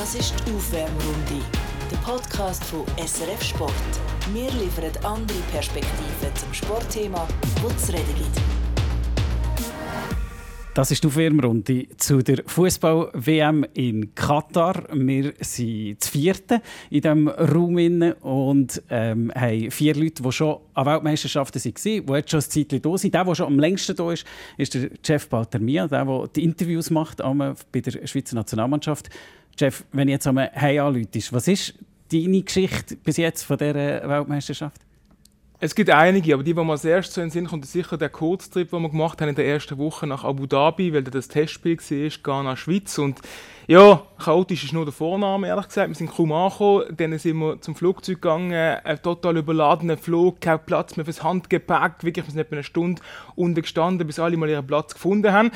Das ist die Aufwärmrunde, der Podcast von SRF Sport. Wir liefern andere Perspektiven zum Sportthema, es zu reden gibt. Das ist die Aufwärmrunde zu der Fußball-WM in Katar. Wir sind zu vierten in diesem Raum und ähm, haben vier Leute, die schon an Weltmeisterschaften waren, die jetzt schon ein Zeitchen da sind. Der, der schon am längsten da ist, ist der Jeff Baltermia, der, der die Interviews macht bei der Schweizer Nationalmannschaft. Jeff, wenn ich jetzt einmal «Hey» anrufe, was ist deine Geschichte bis jetzt von dieser Weltmeisterschaft? Es gibt einige, aber die, die mir als erstes so in den Sinn kommt, ist sicher der Kurztrip, den wir gemacht haben in der ersten Woche nach Abu Dhabi, weil das Testspiel war, Ghana, Schweiz. Und ja, chaotisch ist nur der Vorname, ehrlich gesagt. Wir sind kaum angekommen, dann sind wir zum Flugzeug gegangen, ein total überladener Flug, kein Platz mehr fürs Handgepäck, wirklich, wir sind etwa eine Stunde unten gestanden, bis alle mal ihren Platz gefunden haben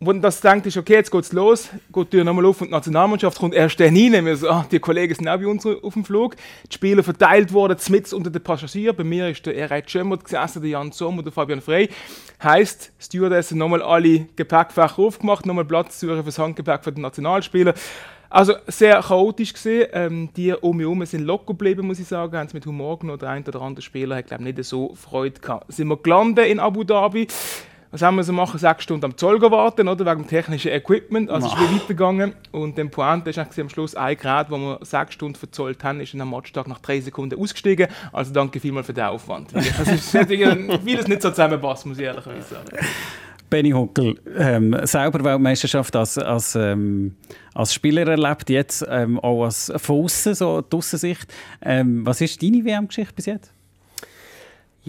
wo du das denkt, ist, okay, jetzt geht's los, geht die Tür nochmal auf und die Nationalmannschaft kommt erst dann rein. Wir so, ah, die Kollegen sind auch bei uns auf dem Flug. Die Spieler verteilt worden, mitten unter den Passagieren. Bei mir ist der Ereit Schömmert gesessen, der Jan Sommer, der Fabian Frey. Heißt, Stewardessen nochmal alle Gepäckfächer aufgemacht, nochmal Platz suchen fürs Handgepäck für den Nationalspieler. Also sehr chaotisch gesehen. Ähm, die um mich herum sind locker geblieben, muss ich sagen. Haben es mit Humor genommen. Der eine oder andere Spieler hat, glaube ich, nicht so Freude gehabt. Sind wir gelandet in Abu Dhabi was haben wir so machen? Sechs Stunden am Zoll warten, oder? Wegen dem technischen Equipment. Also es ist wie weitergegangen. Und der Pointe ist am Schluss ein Grad, wo wir sechs Stunden verzollt haben, ist am Matchtag nach drei Sekunden ausgestiegen. Also danke vielmals für den Aufwand. Das ist vieles nicht so zusammenpasst, muss ich ehrlich sagen. Benny Huckel, ähm, selber Weltmeisterschaft als, als, ähm, als Spieler erlebt, jetzt ähm, auch als von außen, so die Aussicht. Ähm, was ist deine WM-Geschichte bis jetzt?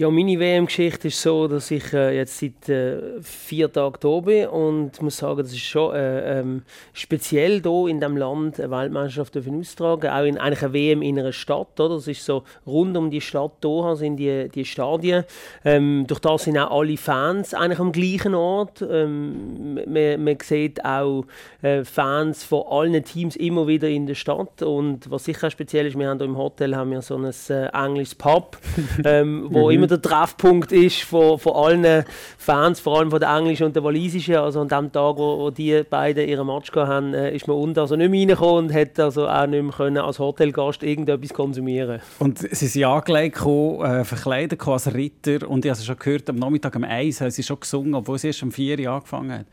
Ja, meine WM-Geschichte ist so, dass ich äh, jetzt seit äh, vier Tagen hier bin und muss sagen, das ist schon äh, ähm, speziell hier in diesem Land eine Weltmeisterschaft austragen, auch in eigentlich eine WM in einer Stadt. Oder? Das ist so rund um die Stadt Doha sind die, die Stadien. Ähm, durch das sind auch alle Fans eigentlich am gleichen Ort. Ähm, man, man sieht auch äh, Fans von allen Teams immer wieder in der Stadt und was sicher speziell ist, wir haben hier im Hotel haben wir so ein äh, englisches Pub, ähm, wo mhm. immer der Treffpunkt ist von, von allen Fans, vor allem von der englischen und der walisischen. Also an dem Tag, wo, wo die beiden ihren Match hatten, äh, ist man unten also nicht mehr reingekommen und hat also auch nicht mehr können als Hotelgast irgendetwas konsumieren Und sie sind angelegt, gekommen, äh, verkleidet als Ritter und ich habe schon gehört, am Nachmittag um eins haben sie schon gesungen, obwohl sie erst um vier Uhr angefangen hat.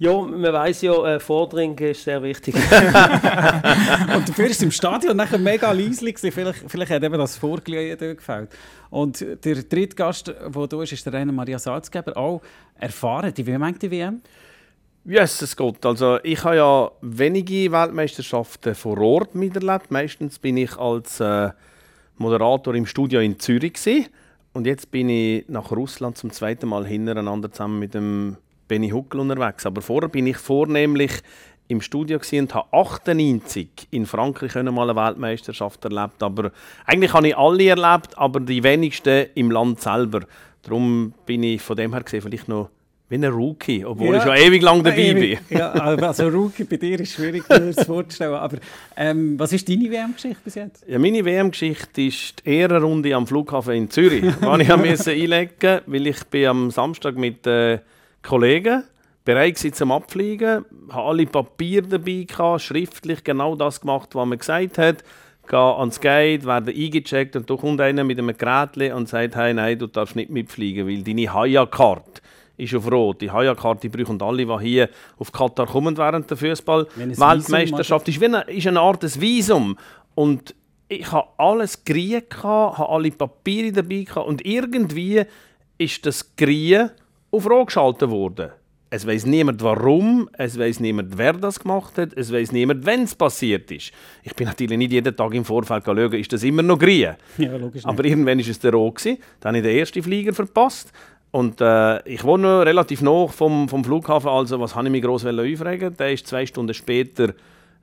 Ja, man weiß ja, äh, Vordringen ist sehr wichtig. und dafür ist es im Stadion nachher mega leislich. Vielleicht, vielleicht hat eben das Vorglühen gefällt. Und der dritte Gast, der da ist, ist der Rainer Maria Salzgeber, auch erfahren. Wie meint die WM? Yes, es geht. Also ich habe ja wenige Weltmeisterschaften vor Ort miterlebt. Meistens bin ich als äh, Moderator im Studio in Zürich gewesen. und jetzt bin ich nach Russland zum zweiten Mal hintereinander zusammen mit dem Benny Huckel unterwegs. Aber vorher bin ich vornehmlich im Studio und habe 98 in Frankreich mal eine Weltmeisterschaft erlebt. Aber eigentlich habe ich alle erlebt, aber die wenigsten im Land selber. Darum bin ich von dem her gesehen vielleicht noch wie ein Rookie, obwohl ja, ich schon ewig lang dabei ewig. bin. ja, also Rookie bei dir ist schwierig, mir das vorzustellen. Aber ähm, was ist deine WM-Geschichte bis jetzt? Ja, meine WM-Geschichte ist die Ehrenrunde am Flughafen in Zürich, die ich einlegen musste, weil ich bin am Samstag mit äh, Kollegen bereit waren zum Abfliegen, habe alle Papiere dabei, gehabt, schriftlich genau das gemacht, was man gesagt hat. Gehe ans Gate, werde eingecheckt und da kommt einer mit einem Gerät und sagt, hey, nein, du darfst nicht mitfliegen, weil deine Haya-Karte ist auf Rot. Die Haya-Karte brauchen alle, die hier auf Katar kommen während der Fußball-Weltmeisterschaft. Ist, eine, ist eine Art des Visum. Und ich habe alles gekriegt, habe alle Papiere dabei gehabt, und irgendwie ist das Kriegen auf Rot geschaltet worden. Es weiß niemand warum, es weiß niemand, wer das gemacht hat, es weiß niemand, wenn es passiert ist. Ich bin natürlich nicht jeden Tag im Vorfeld schauen, ist das immer noch grün. Ja, logisch Aber irgendwann war es der Rot. Dann habe ich den ersten Flieger verpasst. Und äh, ich wohne relativ nah vom, vom Flughafen, also was habe ich mich gross aufregen Der ist zwei Stunden später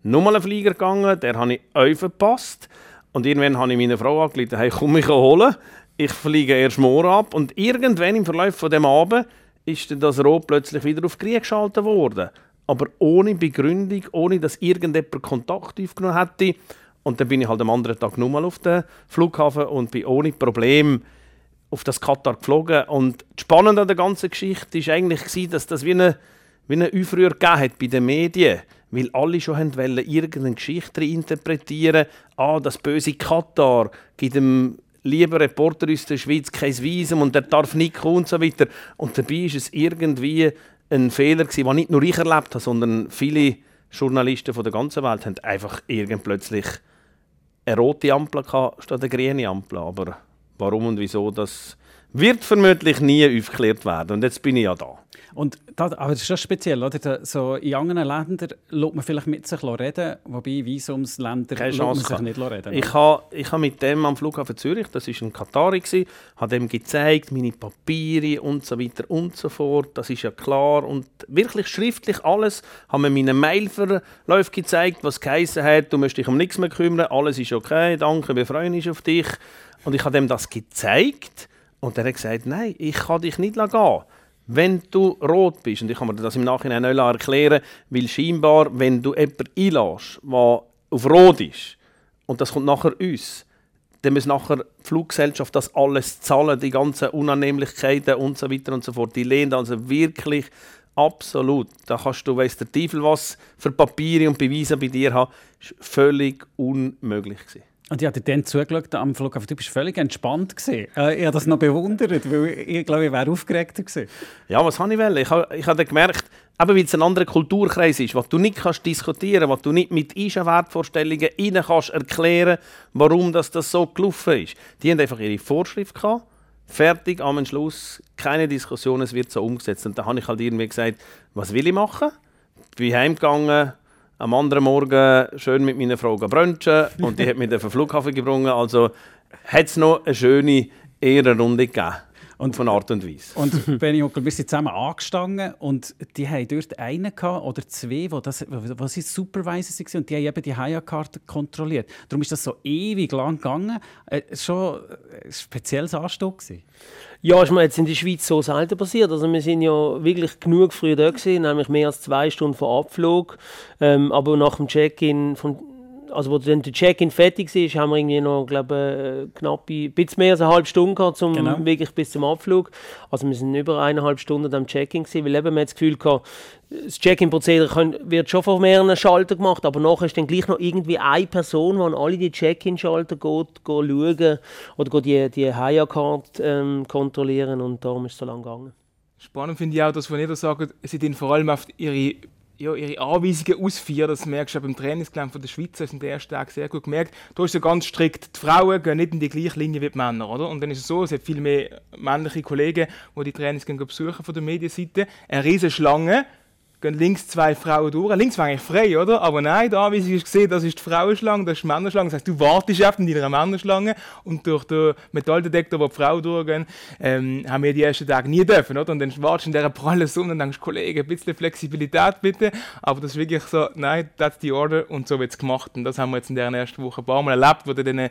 nochmal einen Flieger gegangen, der habe ich auch verpasst. Und irgendwann habe ich meine Frau angeleitet, hey, komm mich holen. Ich fliege erst morgen ab. Und irgendwann im Verlauf von dem Abend ist dann das Rot plötzlich wieder auf Krieg geschaltet worden. Aber ohne Begründung, ohne dass irgendjemand Kontakt aufgenommen hätte. Und dann bin ich halt am anderen Tag nochmal auf den Flughafen und bin ohne Problem auf das Katar geflogen. Und das Spannende an der ganzen Geschichte war eigentlich, dass das wie eine, wie eine Aufrühr gegeben hat bei den Medien. weil alle schon wollen, irgendeine Geschichte interpretieren. Ah, das böse Katar gibt dem lieber Reporter aus der Schweiz kein Visum und der darf nicht kommen und so weiter. Und dabei ist es irgendwie ein Fehler den nicht nur ich erlebt habe, sondern viele Journalisten von der ganzen Welt haben einfach irgend plötzlich eine rote Ampel statt eine grüne Ampel. Aber warum und wieso, das wird vermutlich nie aufgeklärt werden. Und jetzt bin ich ja da. Und das, aber das ist schon speziell, oder? So in anderen Ländern lässt man vielleicht mit sich reden, wobei Visumsländer lässt man sich nicht reden. Ich habe ich ha mit dem am Flughafen Zürich, das war ein Katari, habe dem gezeigt, meine Papiere und so weiter und so fort. Das ist ja klar. Und wirklich schriftlich alles, haben mir meine Mailverläufe gezeigt, was geheißen hat, du musst dich um nichts mehr kümmern, alles ist okay, danke, wir freuen uns auf dich. Und ich habe dem das gezeigt und er hat gesagt, nein, ich kann dich nicht gehen wenn du rot bist, und ich kann mir das im Nachhinein nicht erklären, weil scheinbar, wenn du jemanden einlässt, der auf rot ist, und das kommt nachher uns, dann muss nachher die Fluggesellschaft das alles zahlen, die ganzen Unannehmlichkeiten und so weiter und so fort. Die lehnen also wirklich absolut. Da kannst du, weiss der Teufel was für Papiere und Beweise bei dir haben. Das war völlig unmöglich. Gewesen. Und ich habe dann zugeschaut am Flughafen. Du bist völlig entspannt. Gewesen. Äh, ich habe das noch bewundert, weil ich glaube, ich wäre aufgeregter gewesen. Ja, was habe ich wollen? Ich habe, ich habe gemerkt, eben weil es ein anderer Kulturkreis ist, was du nicht kannst diskutieren was du nicht mit Wertvorstellungen rein kannst erklären, warum das, das so gelaufen ist. Die haben einfach ihre Vorschrift gehabt, fertig, am Schluss, keine Diskussion, es wird so umgesetzt. Und da habe ich halt irgendwie gesagt, was will ich machen? Bin heimgegangen, am anderen Morgen schön mit meiner Frau brunchen und die hat mich auf den Flughafen gebracht. Also hat es noch eine schöne Ehrenrunde gegeben. Und von Art und Weise. Und Benny Huckel, wir sind zusammen angestanden und die haben dort einen oder zwei, wo das, was sie Supervisor waren und die haben eben die Haya-Karte kontrolliert. Darum ist das so ewig lang gegangen. Äh, schon ein spezielles Anstieg gewesen. Ja, ist mir jetzt in der Schweiz so selten passiert. Also wir sind ja wirklich genug früh da gewesen, nämlich mehr als zwei Stunden vor Abflug. Ähm, aber nach dem Check-in von also wo dann der Check-in fertig war, haben wir irgendwie noch, glaube äh, knapp ein bisschen mehr als eine halbe Stunde gehabt, zum, genau. wirklich bis zum Abflug. Also wir sind über eineinhalb Stunden am Check-in gewesen, weil eben man das Gefühl gehabt, das Check-in-Prozedere wird schon von mehreren Schaltern gemacht, aber nachher ist dann gleich noch irgendwie eine Person, die an alle die Check-in-Schalter geht, geht schauen oder geht die, die Haya-Card ähm, kontrollieren und darum ist es so lange gegangen. Spannend finde ich auch, dass von jeder sagt, sie den vor allem auf ihre ja, ihre Anweisungen ausführen. Das merkst du beim Trainingsgelände von der Schweiz, das in der ersten Tag sehr gut gemerkt. Da ist ja ganz strikt, die Frauen gehen nicht in die gleiche Linie wie die Männer, oder? Und dann ist es so, es hat viel mehr männliche Kollegen, die die Trainingsgelände besuchen von der Medienseite. Eine riesige Schlange gehen links zwei Frauen durch. Links war eigentlich frei, oder? Aber nein, da, wie Sie gesehen das ist die Frauenschlange, das ist die Männerschlange. Das heißt, du wartest auf in deiner Männerschlange und durch den Metalldetektor, wo die Frauen durchgehen, ähm, haben wir die ersten Tage nie dürfen, oder? Und dann wartest du in dieser prallen Sonne und denkst, Kollege, ein bisschen Flexibilität bitte. Aber das ist wirklich so, nein, that's the order und so wird es gemacht. Und das haben wir jetzt in der ersten Woche ein paar Mal erlebt, wo du dann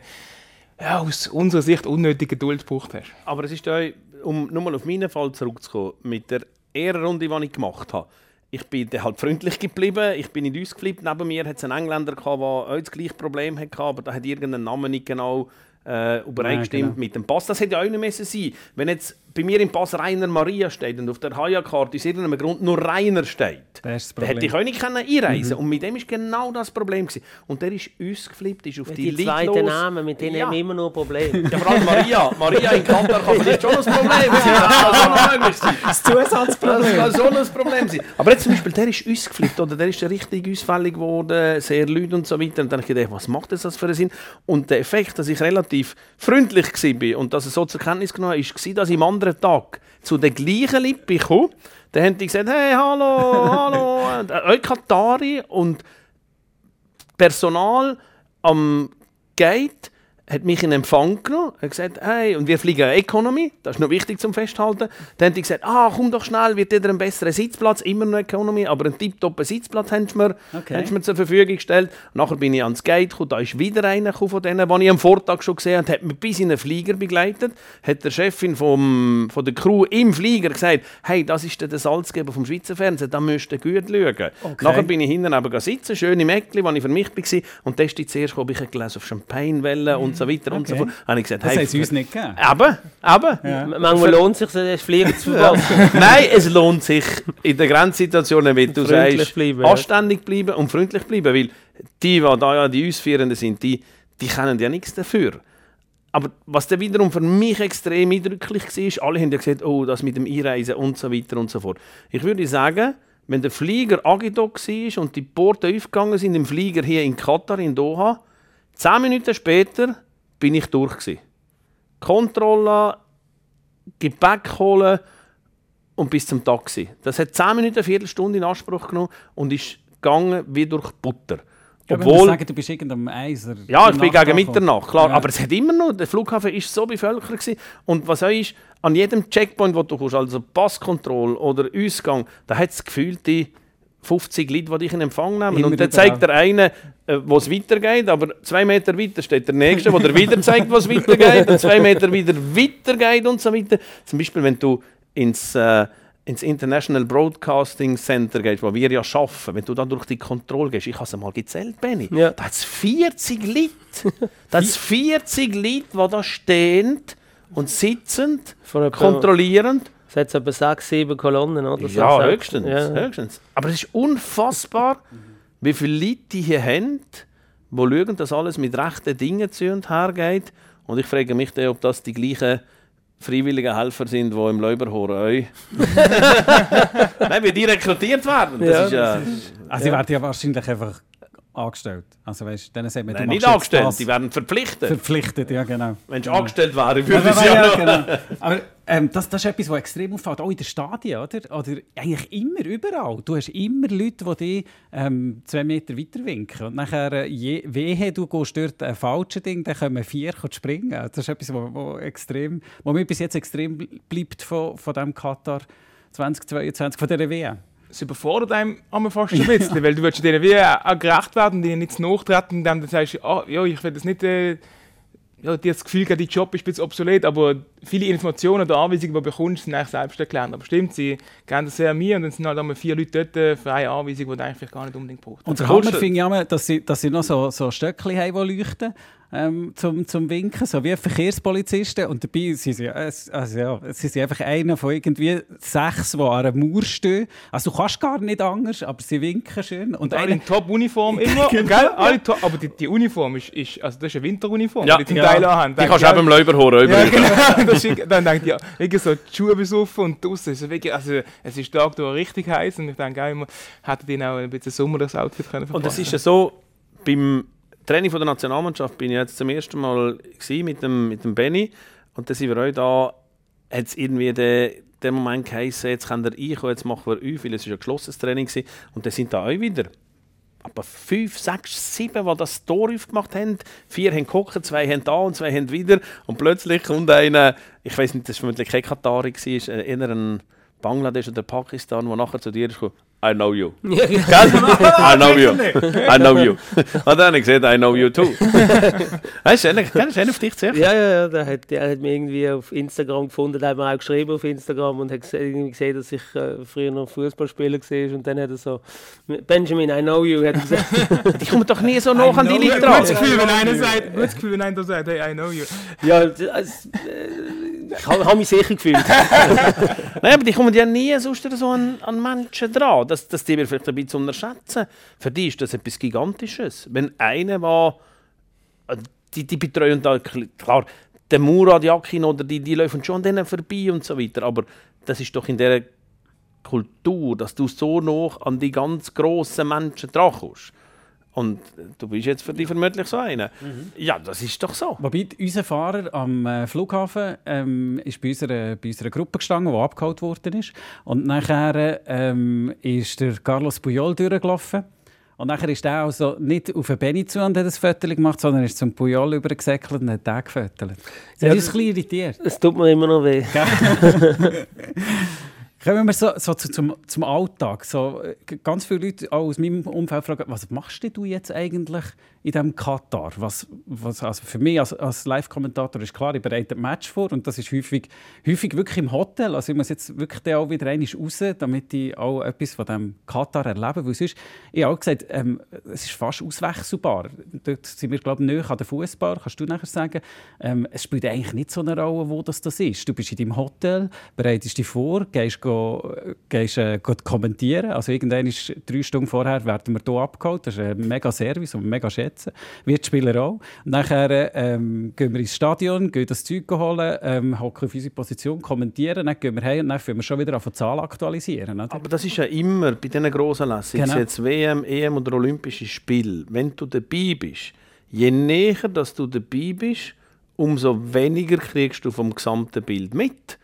ja, aus unserer Sicht unnötige Geduld gebraucht hast. Aber es ist euch, um nochmal auf meinen Fall zurückzukommen, mit der Ehrenrunde, die ich gemacht habe, ich bin halt freundlich geblieben. Ich bin in uns geflippt. Neben mir hat es einen Engländer gehabt, der auch das gleiche Problem hatte, aber da hat irgendein Name nicht genau äh, übereingestimmt ja, genau. mit dem Pass. Das hätte ja auch nicht müssen sein. Wenn jetzt bei mir im Pass Rainer Maria steht und auf der Haya-Karte aus irgendeinem Grund nur Rainer steht, dann hätte ich auch nicht einreisen mhm. Und mit dem war genau das Problem. Gewesen. Und der ist uns geflippt, ist auf ja, die, die zweiten Namen, mit denen ja. haben wir immer nur Probleme. Ja, vor allem Maria. Maria in Kantar kann vielleicht schon ein Problem sein. Das kann schon möglich sein. Das Zusatzproblem. Das kann schon ein Problem sein. Aber jetzt zum Beispiel, der ist uns geflippt, oder der ist richtig ausfällig geworden, sehr laut und so weiter. Und dann habe ich gedacht, was macht das für einen Sinn? Und der Effekt, dass ich relativ freundlich war und dass er so zur Kenntnis genommen habe, war, dass ich im anderen anderen Tag zu den gleichen Lippen gekommen. Dann haben die gesagt, hey, hallo, hallo, und, äh, Katari und Personal am Gate hat mich in Empfang genommen, hat gesagt, hey, und wir fliegen Economy, das ist noch wichtig zum Festhalten. Dann haben die gesagt, ah, komm doch schnell, wird dir einen besseren Sitzplatz, immer noch Economy, aber einen tipptoppen Sitzplatz haben sie mir, okay. haben sie mir zur Verfügung gestellt. nachher bin ich ans Gate gekommen, da ist wieder einer von denen, den ich am Vortag schon gesehen habe, hat mich bis in einen Flieger begleitet, hat der Chefin vom, von der Crew im Flieger gesagt, hey, das ist der Salzgeber vom Schweizer Fernsehen, da müsst ihr gut schauen. Okay. Nachher bin ich hinten aber sitzen, schön im Eckli, wo ich für mich war, und da ist zuerst, ob ich gelesen auf Champagnewelle und so weiter und so Okay. fort. Habe ich gesagt, Das hey, hat es uns nicht gegeben. Eben, eben. Ja. Manchmal lohnt es sich, den Flieger zu verpassen. Nein, es lohnt sich in den Grenzsituationen, wenn du sagst, bleiben, anständig bleiben und freundlich bleiben, weil die, die da ja die Ausführenden sind, die, die kennen ja nichts dafür. Aber was dann wiederum für mich extrem eindrücklich war, alle haben ja gesagt, oh, das mit dem Einreisen und so weiter und so fort. Ich würde sagen, wenn der Flieger Agidok war und die Porte aufgegangen sind im Flieger hier in Katar, in Doha, zehn Minuten später bin ich durch. Gewesen. Kontrolle, Gepäck holen und bis zum Taxi. Das hat 10 Minuten, eine Viertelstunde in Anspruch genommen und ist gegangen wie durch Butter. Ja, Obwohl, sagen, du bist irgendeinem Eiser. ja, ich bin gegen. Mitternacht, klar. Ja. Aber es hat immer noch, der Flughafen ist so bevölkert gewesen. Und was auch ist, an jedem Checkpoint, wo du kommst, also Passkontrolle oder Ausgang, da hat es gefühlt die 50 Leute, die dich in Empfang nehmen. Immer und dann zeigt der eine, äh, wo es weitergeht, aber zwei Meter weiter steht der Nächste, der wieder zeigt, was weitergeht, und zwei Meter wieder weitergeht und so weiter. Zum Beispiel, wenn du ins, äh, ins International Broadcasting Center gehst, wo wir ja arbeiten, wenn du da durch die Kontrolle gehst, ich habe es mal gezählt, Benny, Ja. da hat es 40 Leute. Da hat es 40 Leute, die da stehen und sitzen, Von kontrollierend. Es hat etwa sechs, sieben Kolonnen, oder? Ja, Sechs- höchstens, Ja. höchstens. Aber es ist unfassbar, wie viele Leute die hier haben, die schauen, dass alles mit rechten Dingen zu und her geht. Und ich frage mich dann, ob das die gleichen freiwilligen Helfer sind, die im Läuberhorn euch. Nein, wie die rekrutiert werden. Das Ja, ist ja Also, sie werden ja wahrscheinlich einfach angestellt. Also, weißt denen sagt man, Nein, nicht angestellt, das. die werden verpflichtet. Verpflichtet, ja, genau. Wenn du angestellt wäre, Ja, würde es ja, ja, ja, noch. genau. Aber ähm, das, das ist etwas, was extrem auffällt, auch in den Stadien, oder? Oder eigentlich immer, überall. Du hast immer Leute, die dich ähm, zwei Meter weiter winken. Und nachher, äh, je, wehe, du gehst dort ein falsches Ding, dann kommen vier kommen springen. Das ist etwas, was wo extrem, wo mir bis jetzt extrem bleibt von, von dem Katar 2022, von dieser WM. Es überfordert einem einmal fast ein bisschen, weil du willst denen wie auch gerecht werden, denen nicht zu nachtreten, indem du sagst, ah, ja, ich will das nicht, äh, ja, dir das Gefühl dein Job ist ein bisschen obsolet, aber viele Informationen oder Anweisungen, die du bekommst, sind eigentlich selbst erklärt. Aber stimmt, sie geben das sehr an mir und dann sind halt einmal vier Leute dort äh, für eine Anweisung, die du eigentlich gar nicht unbedingt brauchst. Und der Hammer finde ich immer, dass sie, dass sie noch so, so Stöckchen haben, die leuchten ähm, zum, zum Winken, so wie Verkehrspolizisten. Und dabei sind sie, also ja, sie sind einfach einer von irgendwie sechs, die an einer Mauer stehen. Also du kannst gar nicht anders, aber sie winken schön. Und Und alle in Top-Uniform immer, Genau, gell? Alle top, aber die, die Uniform ist, ist, also das ist eine Winteruniform, Ja. die die zum Ja. Teil anhaben. Die kannst du auch beim Läuberhorn Ja, übrigens. genau. Das ist, dann denke ich, ja, wirklich so die Schuhe besoffen und draußen ist wirklich, also es ist Tag durch richtig heiß und ich denke auch immer, hätte die auch ein bisschen Sommer das Outfit können Und es verpassen. ist ja so, beim Training von der Nationalmannschaft bin ich jetzt zum ersten Mal mit dem, mit dem Benny und dann sind wir auch da, hat es irgendwie den, den Moment geheißen, jetzt kann er einkommen, jetzt machen wir auf, weil es ist ein geschlossenes Training gewesen. und dann sind da auch wieder aber fünf, sechs, sieben, die das Tor aufgemacht haben. Vier haben geguckt, zwei haben da und zwei haben wieder. Und plötzlich kommt einer, ich weiß nicht, das war vermutlich kein Katari, war, äh, eher ein Bangladesch oder Pakistan, der nachher zu dir ist I know you. I know you. I know you. Und dann habe ich gesagt, I know you too. Weißt du, das ist einer auf dich zu Ja, ja, ja, der hat, der hat mich irgendwie auf Instagram gefunden, der hat mir auch geschrieben auf Instagram und hat irgendwie gesehen, dass ich äh, früher noch Fußballspieler war und dann hat er so, Benjamin, I know you, hat gesagt. Die kommen doch nie so nah an die Leute dran. Gutes Gefühl, wenn einer sagt, hey, I know you. ja, das, äh, ich habe hab mich sicher gefühlt. Nein, aber die kommen ja nie sonst so an, an Menschen dran. Das, das die wir vielleicht ein bisschen unterschätzen. Für die ist das etwas Gigantisches. Wenn einer war, die, die betreuen da, klar, der Murat Yakin oder die, die laufen schon an denen vorbei und so weiter. Aber das ist doch in der Kultur, dass du so noch an die ganz grossen Menschen drankommst. Und du bist jetzt für die vermutlich so einer. Ja, das ist doch so. Wobei unser Fahrer am äh, Flughafen ähm, ist bei unserer, bei unserer Gruppe gestanden, die abgeholt worden ist. Und nachher ähm, ist der Carlos Puyol durchgelaufen. Und nachher ist er also nicht auf den Benny zu und hat ein Foto gemacht, sondern ist zum Puyol übergesäckelt und hat den gefüttert. Das Ja, das- ein bisschen irritiert. Es tut mir immer noch weh. Kommen wir so, so zu, zum, zum Alltag. So, äh, ganz viele Leute auch aus meinem Umfeld fragen, was machst du jetzt eigentlich in diesem Katar? Was, was, also für mich als, als Live-Kommentator ist klar, ich bereite ein Match vor und das ist häufig, häufig wirklich im Hotel. Also ich muss jetzt wirklich auch wieder raus, damit ich auch etwas von diesem Katar erlebe. Weil sonst, ich habe auch gesagt, ähm, es ist fast auswechselbar. Dort sind wir, glaube ich, näher an der Fußball, kannst du nachher sagen. Ähm, es spielt eigentlich nicht so eine Rolle, wo das, das ist. Du bist in deinem Hotel, bereitest dich vor, gehst, go, gehst äh, kommentieren. Also irgendwann ist drei Stunden vorher werden wir hier abgeholt. Das ist ein mega Service und mega schätzen. Wir Spieler auch. Nachher ähm, gehen wir ins Stadion, gehen das Zeug holen, ähm, hocken auf unsere Position, kommentieren, dann gehen wir heim und dann fangen wir schon wieder auf die Zahl aktualisieren. Oder? Aber das ist ja immer bei diesen grossen Lässen, genau. jetzt WM, EM oder Olympische Spiele, wenn du dabei bist, je näher dass du dabei bist, umso weniger kriegst du vom gesamten Bild mit.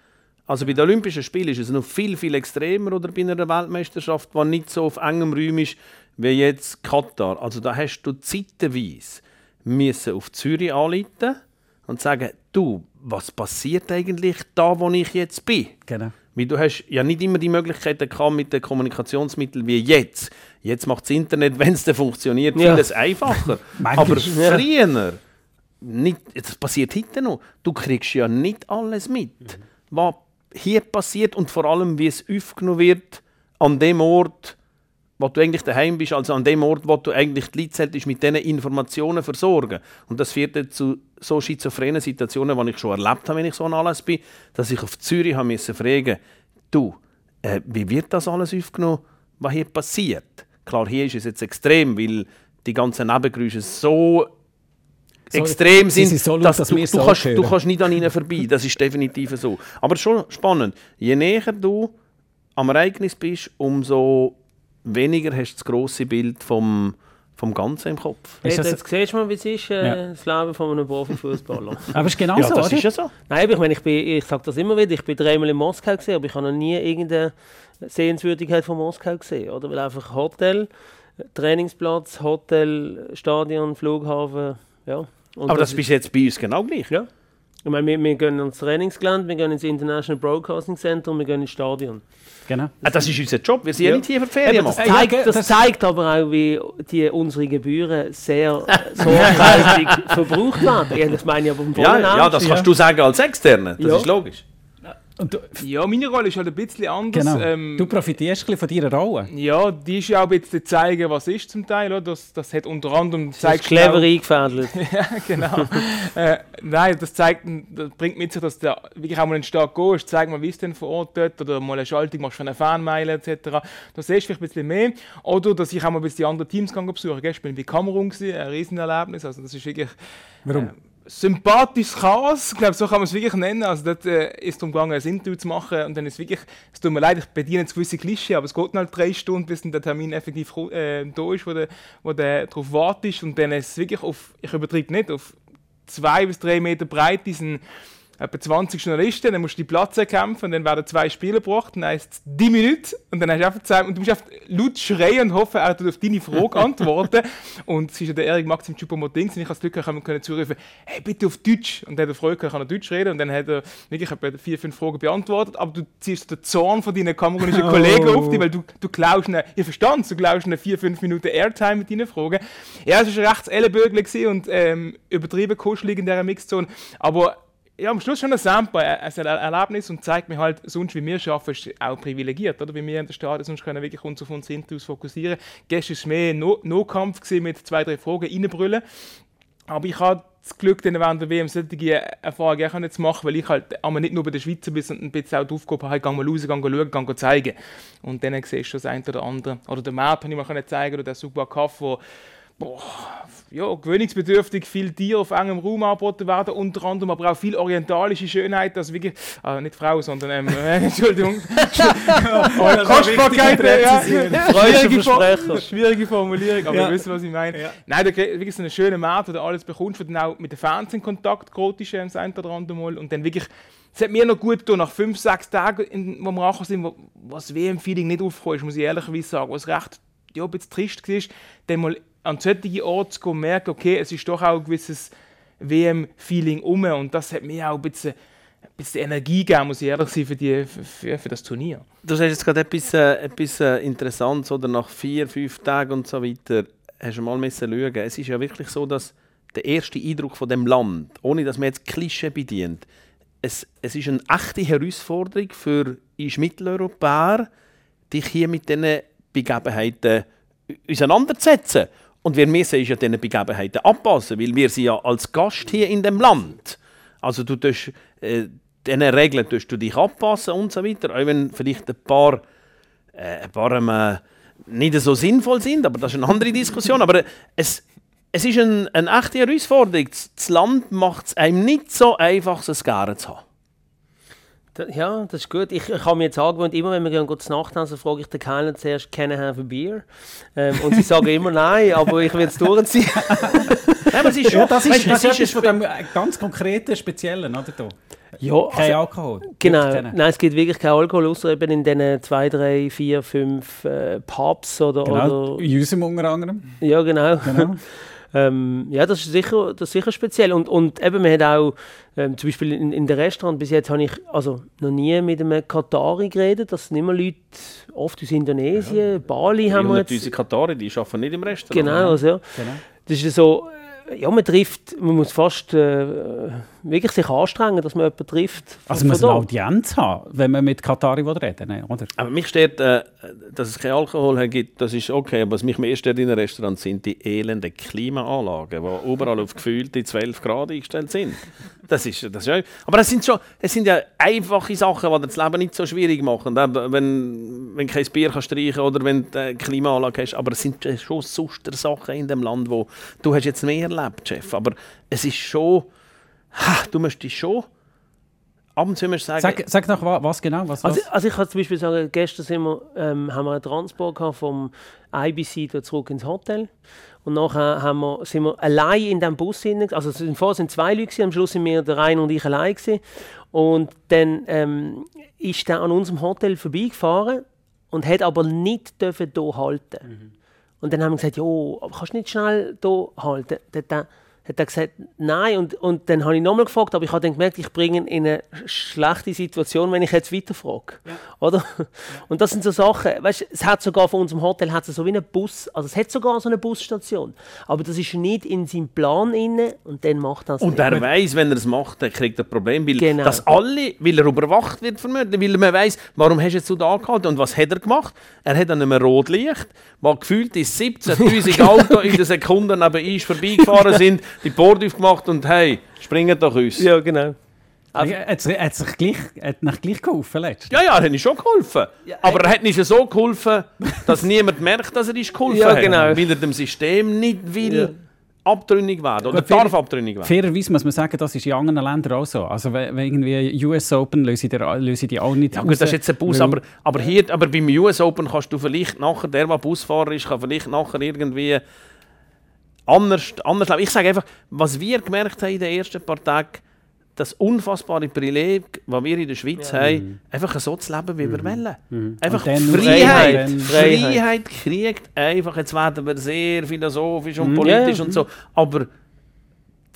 Also bei den Olympischen Spielen ist es noch viel, viel extremer oder bei einer Weltmeisterschaft, die nicht so auf engem Raum ist wie jetzt Katar. Also da hast du zeitweise müssen auf Zürich anrufen und sagen, du, was passiert eigentlich da, wo ich jetzt bin? Genau. Weil du hast ja nicht immer die Möglichkeiten gehabt mit den Kommunikationsmitteln wie jetzt. Jetzt macht das Internet, wenn es funktioniert, ja. vieles einfacher. Aber früher, nicht, das passiert heute noch, du kriegst ja nicht alles mit, mhm. was hier passiert und vor allem, wie es aufgenommen wird an dem Ort, wo du eigentlich daheim bist, also an dem Ort, wo du eigentlich die Leute mit diesen Informationen versorgen. Und das führt zu so schizophrenen Situationen, die ich schon erlebt habe, wenn ich so ein Anlass bin, dass ich auf Zürich haben müssen fragen, du, äh, wie wird das alles aufgenommen, was hier passiert? Klar, hier ist es jetzt extrem, weil die ganzen Nebengeräusche so so, extrem sind, sind so laut, dass, dass du, du, kannst, du kannst nicht an ihnen vorbei. Das ist definitiv so. Aber schon spannend. Je näher du am Ereignis bist, umso weniger hast du das grosse Bild vom, vom Ganzen im Kopf. Hey, jetzt siehst du mal, wie es ist, äh, ja. das Leben von einem Profifußballer. aber es ist genau ja, so, das oder? ist ja so. Nein, aber ich meine, ich, ich sage das immer wieder, ich bin dreimal in Moskau gesehen, aber ich habe noch nie irgendeine Sehenswürdigkeit von Moskau gesehen, oder? Weil einfach Hotel, Trainingsplatz, Hotel, Stadion, Flughafen, ja. Und aber das, das bist jetzt bei uns genau gleich, ja? Ich meine, wir, wir gehen ins Trainingsgelände, wir gehen ins International Broadcasting Center und wir gehen ins Stadion. Genau. Ah, das ist unser Job, wir sind ja, nicht hier für Ferien das, zeigt, das, das zeigt aber auch, wie die, unsere Gebühren sehr sorgfältig verbraucht werden. Ja, das meine ich vom ja, ja, das kannst ja. du sagen als Externe, das ist logisch. Du, ja, meine Rolle ist halt ein bisschen anders. Genau. Ähm, du profitierst ein von deiner Rolle. Ja, die ist ja auch ein bisschen zeigen, was ist zum Teil. Oder? Das, das hat unter anderem zeigt clever eingefädelt. ja, genau. äh, nein, das zeigt, das bringt mit sich, dass der wirklich auch mal einen Start gehst, zeig mal, wie es denn vor Ort dort oder mal eine Schaltung machst für eine Fanmeile etc. Da siehst du vielleicht ein bisschen mehr. Oder dass ich auch mal ein bisschen die anderen Teams besuchen kann. Ich bin bei Kamerun, gewesen, ein Riesenerlebnis. Also das ist wirklich... Warum? Äh, sympathisches Chaos, ich glaube, so kann man es wirklich nennen. Also dort äh, ist es darum gegangen, ein Interview zu machen. Und dann ist es wirklich, es tut mir leid, ich bediene jetzt gewisse Klischee, aber es geht halt drei Stunden, bis der Termin effektiv äh, da ist, wo der, wo der darauf wartet. Und dann ist es wirklich auf, ich übertreibe nicht, auf zwei bis drei Meter breit diesen etwa 20 Journalisten, dann musst du die Platz erkämpfen und dann werden zwei Spieler gebracht, dann heisst es die Minute und dann hast du einfach Zeit und du musst einfach laut schreien und hoffen, er wird auf deine Frage antworten. und es ist ja der Erik Maxim Choupo-Moting, ich als Glück haben können zurufen, hey, bitte auf Deutsch. Und dann hat er Freude, kann er Deutsch reden und dann hat er wirklich etwa vier, fünf Fragen beantwortet, aber du ziehst den Zorn von deinen kamerunischen Kollegen oh. auf dich, weil du, du glaubst ihnen, ihr Verstand, du glaubst ihnen vier, fünf Minuten Airtime mit deinen Fragen. Ja, es war recht ellenböglich und ähm, übertrieben kuschelig in dieser Mixzone, aber ja, am Schluss schon ein Sample, ein Erlebnis und zeigt mir halt, sonst wie wir arbeiten, ist auch privilegiert, oder? Wie wir in der Stadt, sonst können wir wirklich uns auf unsere Interviews fokussieren. Gestern war mehr No-Kampf no mit zwei, drei Fragen reinbrüllen. Aber ich habe das Glück, dann während der WM solche Erfahrungen zu machen, weil ich halt aber nicht nur bei den Schweizer bin, sondern ein bisschen auch die Aufgabe habe, gehen mal raus, gehen schauen, gehen zeigen. Und dann siehst du das eine oder andere. Oder den Map habe ich mir zeigen oder der Super Kaffee, boah, ja, gewöhnungsbedürftig viel Tiere auf engem Raum angeboten werden, unter anderem aber auch viel orientalische Schönheit, also wirklich, äh, nicht Frau, sondern, ähm, äh, Entschuldigung, oh, Kostbarkeit, ja, schwierige, schwierige Formulierung, aber ja. ihr wisst, was ich meine. Ja. Nein, da wirklich so eine schöne Markt, wo du alles bekommst, wo du auch mit den Fans in Kontakt grotisch ähm, das oder andere Mal und dann wirklich es hat mir noch gut getan, nach fünf, sechs Tagen, in, wo wir angekommen sind, wo, wo das WM-Feeling nicht aufgekommen ist, muss ich ehrlicherweise sagen, was recht ja, ein bisschen trist war, dann mal an solche Orte zu merken, okay, es ist doch auch ein gewisses WM-Feeling um und das hat mich auch ein bisschen bisschen Energie geben, muss ich ehrlich sein, für, die, für, für das Turnier. Du sagst jetzt gerade etwas, äh, etwas äh, Interessantes, oder nach vier, fünf Tagen und so weiter, hast du mal müssen schauen. Es ist ja wirklich so, dass der erste Eindruck von dem Land, ohne dass man jetzt Klischee bedient, es, es ist eine echte Herausforderung für uns Mitteleuropäer, dich hier mit diesen Begebenheiten auseinanderzusetzen. Und wir müssen uns ja diesen Begebenheiten anpassen, weil wir sind ja als Gast hier in dem Land. Also du tust, äh, diesen Regeln tust du dich anpassen und so weiter, auch wenn vielleicht ein paar, äh, ein paar äh, nicht so sinnvoll sind, aber das ist eine andere Diskussion. Aber äh, es, es ist ein, eine echte Herausforderung. Das Land macht es einem nicht so einfach, es gerne zu haben. Ja, das ist gut. Ich, ich habe mir jetzt angewöhnt, immer wenn wir gehen zu Nacht haben, so frage ich den Kellner zuerst, can I have a beer? Ähm, und sie sagen immer nein, aber ich will es durchziehen. ja, aber es ist schon, ja, das ist, das ist, ist von dem ganz konkreten, speziellen, oder? Da. Ja, kein also, Alkohol. Genau. Nein, es gibt wirklich keinen Alkohol, außer eben in diesen zwei, drei, vier, fünf äh, Pubs oder. Genau, oder, in unserem unter anderem. Ja, genau. genau. Ähm, ja, das ist sicher, das ist sicher speziell. Und, und eben, man hat auch, ähm, zum Beispiel in, in den Restaurant, bis jetzt habe ich also noch nie mit einem Katari geredet. Das sind immer Leute, oft aus Indonesien, ja. Bali haben wir jetzt. Unsere Katari, die arbeiten nicht im Restaurant. Genau, also, ja. genau. Das ist so, ja, man trifft, man muss fast äh, wirklich sich anstrengen, dass man jemanden trifft. Also man muss eine Audienz haben, wenn man mit Katari reden will, oder? Aber mich stört, äh, dass es keinen Alkohol gibt, das ist okay, aber was mich mehr stört in einem Restaurant sind die elenden Klimaanlagen, die überall auf gefühlte 12 Grad eingestellt sind. Das ist, das ist ja, aber es sind, schon, es sind ja einfache Sachen, die das Leben nicht so schwierig machen, wenn, wenn kein Bier kannst streichen oder wenn du eine Klimaanlage hast, aber es sind schon sonst Sachen in dem Land, wo du hast jetzt mehr erlebt, Chef, aber es ist schon ha, du möchtest schon ab und zu musst sagen... Sag, sag doch, was genau? Was, also, also, ich kann zum Beispiel sagen, gestern sind wir, ähm, haben wir einen Transport vom IBC zurück ins Hotel. Und nachher haben wir, sind wir allein in diesem Bus hinein. Also vorher sind zwei Leute, gewesen, am Schluss sind wir der Rainer und ich allein. Gewesen. Und dann ähm, ist er an unserem Hotel vorbeigefahren und hat aber nicht dürfen hier halten. Mhm. Und dann haben wir gesagt, jo, kannst du nicht schnell hier halten? Dann, hat er gesagt, nein. Und, und dann habe ich nochmal gefragt, aber ich habe dann gemerkt, ich bringe ihn in eine schlechte Situation, wenn ich jetzt weiterfrage. Ja. Oder? Ja. Und das sind so Sachen, weißt, es hat sogar von unserem Hotel hat es so wie einen Bus, also es hat sogar so eine Busstation. Aber das ist nicht in seinem Plan inne und dann macht das Und nicht. er weiß, wenn er es macht, dann kriegt er ein Problem, weil genau. das alle, weil er überwacht wird vermutlich, weil man weiß, warum hast du jetzt so da gehalten und was hat er gemacht? Er hat an einem Rotlicht, wo gefühlt 17'000 Autos in der Sekunde neben ihm vorbeigefahren sind, die Bord aufgemacht und hey, springen doch uns. Ja, genau. Aber hat es sich gleich, hat nicht gleich geholfen letztens? Ja, ja, er hat schon geholfen. Ja, aber er hat nicht so geholfen, dass niemand merkt, dass er ist geholfen ja, genau. hat. Weil er dem System nicht will ja. abtrünnig werden oder Gut, darf abtrünnig werden. Fairerweise muss man sagen, das ist in anderen Ländern auch so. Also wenn irgendwie US Open löse ich, löse die auch nicht Ja gut, das ist jetzt ein Bus, aber, aber, hier, aber beim US Open kannst du vielleicht nachher, der, der Busfahrer ist, kann vielleicht nachher irgendwie anders, anders leben. Ich sage einfach, was wir gemerkt haben in den ersten paar Tagen, das unfassbare Privileg, das wir in der Schweiz ja. haben, mhm. einfach so zu leben, wie wir mhm. wollen. Mhm. Einfach Freiheit. Freiheit. Freiheit kriegt einfach, jetzt werden wir sehr philosophisch und mhm. politisch ja. und so, aber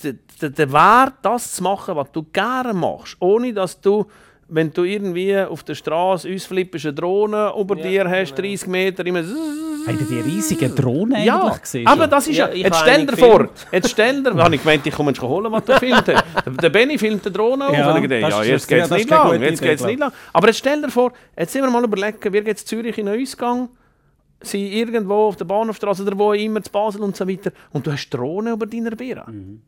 der, der Wert, das zu machen, was du gerne machst, ohne dass du wenn du irgendwie auf der Straße ausflippst, eine Drohne über ja, dir hast, 30 genau. Meter, immer Habt ihr die riesigen Drohnen ja, eigentlich gesehen? aber das ist ja, jetzt stell dir vor, jetzt stell dir, habe ich gemeint, ich komme holen, was du filmst. der Benny filmt die Drohne auf ja, und ja, jetzt geht es nicht lang, jetzt geht's nicht lang. Aber jetzt stell dir vor, jetzt sind wir mal überlegen, wir gehen in Zürich in einen Ausgang, sind irgendwo auf der Bahnhofstraße oder wo immer zu Basel und so weiter und du hast Drohnen über deiner Bären. Mhm.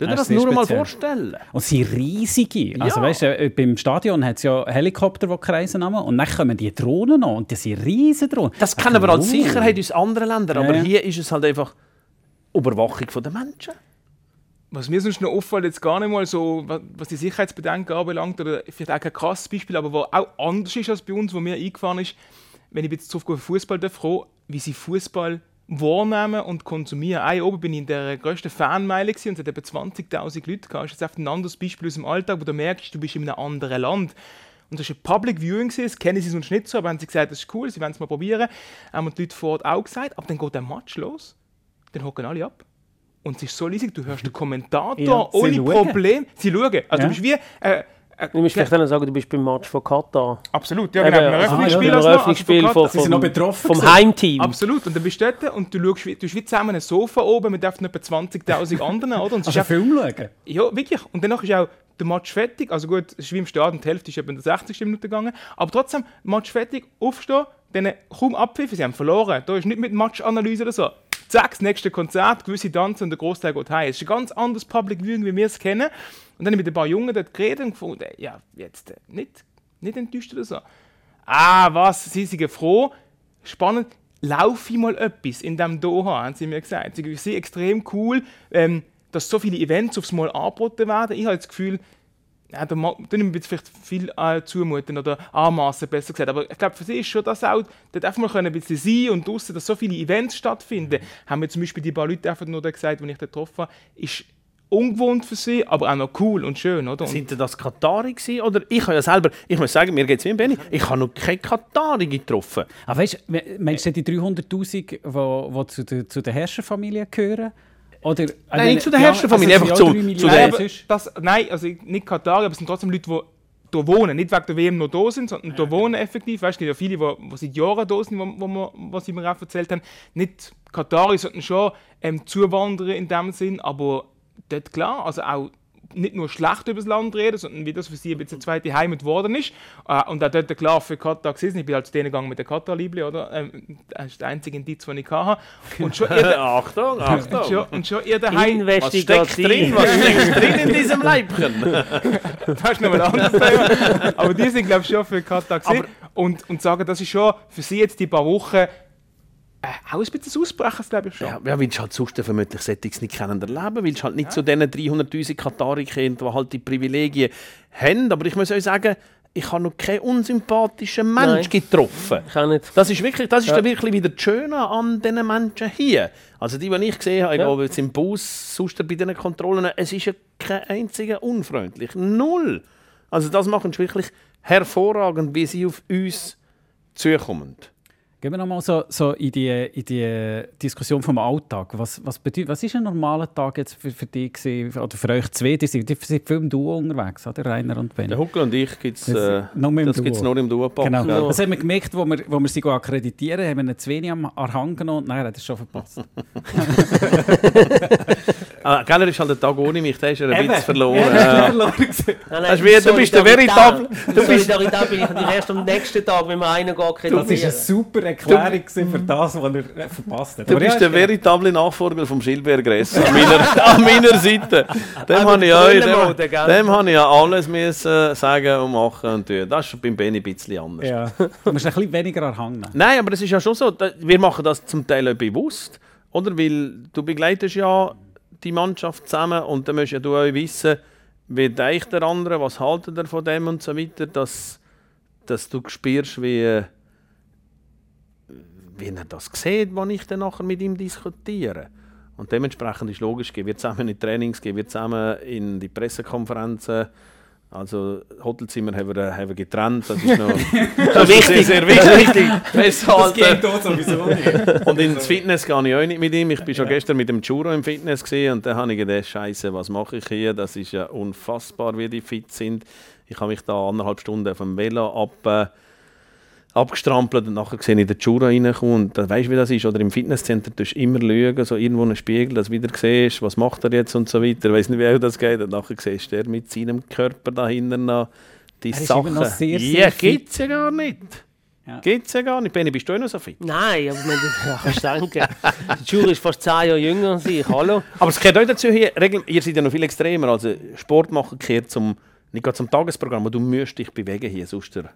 Du dir das nur mal vorstellen. Und sie sind riesige. Also, ja. weißt du, äh, beim Stadion hat es ja Helikopter, die kreisen haben. Und dann kommen die Drohnen noch. Und die sind riesige Drohnen. Das kennen wir als Sicherheit aus anderen Ländern. Aber ja. hier ist es halt einfach Überwachung der Menschen. Was mir sonst noch auffällt, jetzt gar nicht mal so, was die Sicherheitsbedenken anbelangt, oder vielleicht auch kein krasses Beispiel, aber was auch anders ist als bei uns, wo mir eingefahren ist, wenn ich jetzt auf Fußball froh, wie sie Fußball wahrnehmen und konsumieren. Ein oben bin ich in der grössten Fanmeile und es hat etwa 20'000 Leute gehabt. Das ist jetzt ein anderes Beispiel aus dem Alltag, wo du merkst, du bist in einem anderen Land. Und das war ein Public Viewing, das kennen sie sonst nicht so, aber haben sie gesagt, das ist cool, sie wollen es mal probieren. Haben die Leute vor Ort auch gesagt, aber dann geht der Match los, dann hocken alle ab. Und es ist so riesig, du hörst den Kommentator ja, ohne Problem. Sie schauen. Also ja. du bist wie... Äh, Äh, Du musst vielleicht dann sagen, du bist beim Match von Katar. Absolut, ja, Eben, genau. Beim also Eröffnungsspiel beim also noch, also Eröffnungsspiel von von- Katar. Sie sind noch betroffen. Vom. Heimteam. Absolut, und dann bist du dort und du schaust, wie- du hast wie zusammen ein Sofa oben mit etwa 20'000 anderen, oder? Und Also Film schauen. Ja, wirklich. Und danach ist auch der Match fertig. Also gut, es ist wie im Stadion, die Hälfte ist etwa in der 60. Minute gegangen. Aber trotzdem, Match fertig, aufstehen, dann kaum abpfiffen, sie haben verloren. Da ist nicht mit Matchanalyse oder so. Zack, das nächste Konzert, gewisse tanzen und der Großteil geht heim. Es ist ein ganz anderes Public Viewing, wie wir es kennen. Und dann habe ich mit ein paar Jungen dort geredet und gefunden, ja, jetzt äh, nicht, nicht enttäuscht oder so. Ah, was, sie sind froh. Spannend, laufe ich mal etwas in diesem Doha, haben sie mir gesagt. Sie sind extrem cool, ähm, dass so viele Events aufs Mal angeboten werden. Ich habe das Gefühl, ja, da ma- da nimmt jetzt vielleicht viel äh, zumuten oder anmaßen, besser gesagt. Aber ich glaube, für sie ist schon das auch, dort einfach mal können ein bisschen sein und draussen, dass so viele Events stattfinden. Haben mir zum Beispiel die paar Leute einfach nur da gesagt, die ich dort getroffen habe, ist ungewohnt für sie, aber auch noch cool und schön, oder? Und Sind denn das Katari gewesen? Oder ich habe ja selber, ich muss sagen, mir geht es wie Benny, ich habe noch keine Katari getroffen. Aber weißt du, meinst du die 300'000, die, die zu, der, zu der Herrscherfamilie gehören? Oder, ich Nein, meine, nicht zu der Herrscherfamilie, einfach ja zu- zu Nein, das, nein, also nicht Katar, aber es sind trotzdem Leute, die hier wohnen. Nicht wegen der WM noch da sind, sondern hier wohnen effektiv. Weißt, es gibt ja viele, die, die seit Jahren da sind, wo, wo wir, was sie mir auch erzählt haben. Nicht Katari, sondern schon ähm, Zuwanderer in dem Sinn, aber dort klar, also auch nicht nur schlecht über das Land reden, sondern wie das für sie ein bisschen eine zweite Heimat geworden ist. Äh, und auch dort klar für Katar gewesen. Ich bin halt zu denen gegangen mit der Katar-Liebli, oder? Ähm, das ist der einzige Indiz, den ich hatte. Und schon ihr, Achtung, und Achtung. schon, und schon ihr daheim... Was steckt drin? Was steckt drin in diesem Leibchen? Das ist nochmal ein anderes Thema. Aber die sind, glaube ich, schon für Katar gesehen. Und, und sagen, das ist schon für sie jetzt die paar Wochen äh, auch ein bisschen Ausbrechen, glaube ich schon. Ja, ja weil du halt sonst vermutlich Sättiges nicht kennen erleben, weil du halt nicht zu diesen 300'000 Katari kennt, die halt die Privilegien haben. Aber ich muss euch sagen, ich habe noch keinen unsympathischen Mensch Nein. getroffen. Ich auch nicht. Das ist wirklich, das ist Ja. dann wirklich wieder das Schöne an diesen Menschen hier. Also die, die ich gesehen habe, Ja. egal jetzt im Bus, sonst bei diesen Kontrollen, es ist ja kein einziger unfreundlich. Null. Also das machen sie wirklich hervorragend, wie sie auf uns zukommen. Gehen wir nochmal so, so in, die, in die Diskussion vom Alltag. Was, was, bedeutet, was ist ein normaler Tag jetzt für, für dich gewesen, oder für euch zwei? Die sind, die sind viel im Duo unterwegs, oder? Rainer und Benny. Der Huckel und ich gibt es Das- äh, nur mit dem das gibt's Duo. nur im Duo-Pack. Genau. gell? Das haben wir gemerkt, wo wir, wo wir sie akkreditieren, haben wir einen zu wenig am Arhang genommen und nein, er hat es schon verpasst. Ah, gell, er ist halt der Tag ohne mich, der ist ein bisschen verloren. Ja. Nein, ist wie- du bist der veritable- Du bist- Solidarität bin ich erst am nächsten Tag, wenn wir einen geht, Das eine kreditieren. super Erklärung für das, was er äh, verpasst hat. Du ja, bist der veritable Nachfolger vom Gilbert Gress an meiner, an meiner Seite. Dem habe ich, Brillenmode, dem, dem habe ich ja alles müssen sagen und machen und tun. Das ist beim Benny ein bisschen anders. Ja. Du musst ein bisschen weniger Arhang nehmen. Nein, aber es ist ja schon so, da- wir machen das zum Teil auch bewusst, oder? Weil du begleitest ja die Mannschaft zusammen und dann musst ja du auch wissen, wie denkt der andere, was haltet er von dem und so weiter, dass, dass du spürst, wie, äh, wie er das sieht, wenn ich dann nachher mit ihm diskutiere. Und dementsprechend ist logisch, gehen wir zusammen in die Trainings, gehen wir zusammen in die Pressekonferenzen. Also Hotelzimmer haben wir, haben wir getrennt, das ist noch das ist sehr, sehr wichtig. Festhalten. dort sowieso nicht. Und ins Fitness gehe ich auch nicht mit ihm. Ich bin schon gestern mit dem Churo im Fitness gesehen und da habe ich gedacht, Scheiße, was mache ich hier? Das ist ja unfassbar, wie die fit sind. Ich habe mich da anderthalb Stunden vom Velo ab, äh, abgestrampelt und nachher sehe ich den Churo reinkommen und da weißt du, wie das ist. Oder im Fitnesscenter tust du immer schauen, so irgendwo einen Spiegel, dass du wieder siehst, was macht er jetzt und so weiter. Ich weiß nicht, wie auch das geht. Und nachher siehst du er mit seinem Körper dahinter noch die Er ist Sachen. immer noch sehr, sehr ja, gibt's ja gar nicht. Ja. Gibt's ja gar nicht. Benni, bist du auch noch so fit? Nein, aber man, ja, kannst denken. Der Juri ist fast 10 Jahre jünger als ich. Hallo? Aber es gehört auch dazu, hier, ihr seid ja noch viel extremer. Also Sport machen gehört zum, nicht gerade zum Tagesprogramm, aber du musst dich bewegen hier, sonst der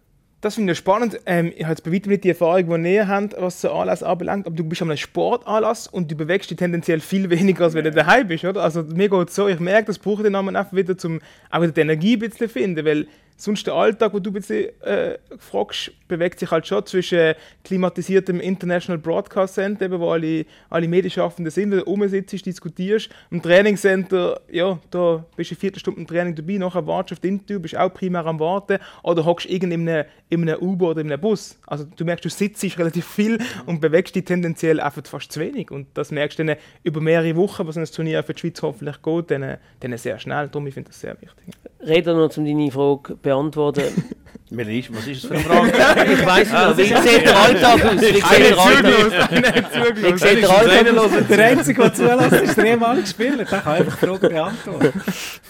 Das finde ich spannend. Ähm, ich habe jetzt bei weitem nicht die Erfahrung, die ihr habt, was so Anlass anbelangt, aber du bist an einem Sportanlass und du bewegst dich tendenziell viel weniger, als wenn du daheim bist, oder? Also mir geht es so, ich merke, das brauche ich dann einfach wieder, um auch wieder die Energie ein bisschen zu finden, weil sonst der Alltag, wo du bisschen äh, fragst, bewegt sich halt schon zwischen klimatisiertem International Broadcast Center, wo alle, alle Medienschaffenden sind, wo du rumsitzt, diskutierst, im Trainingscenter, ja, da bist du eine Viertelstunde im Training dabei, nachher wartest du auf den Interview, bist auch primär am Warten, oder hockst irgend in einem, in einem Uber oder in einem Bus. Also du merkst, du sitzt relativ viel und bewegst dich tendenziell einfach fast zu wenig. Und das merkst du dann über mehrere Wochen, was ein Turnier für die Schweiz hoffentlich geht, dann, dann sehr schnell. Darum ich finde das sehr wichtig. Reden noch, um deine Frage beantworten. Was ist das für eine Frage? ich weiß nicht, wie sieht der Alltag aus? Wie sieht der Alltag Wie sieht der Alltag aus? Der Einzige, der zulässt, ist der ehemalige Spieler. Der kann einfach Fragen beantworten.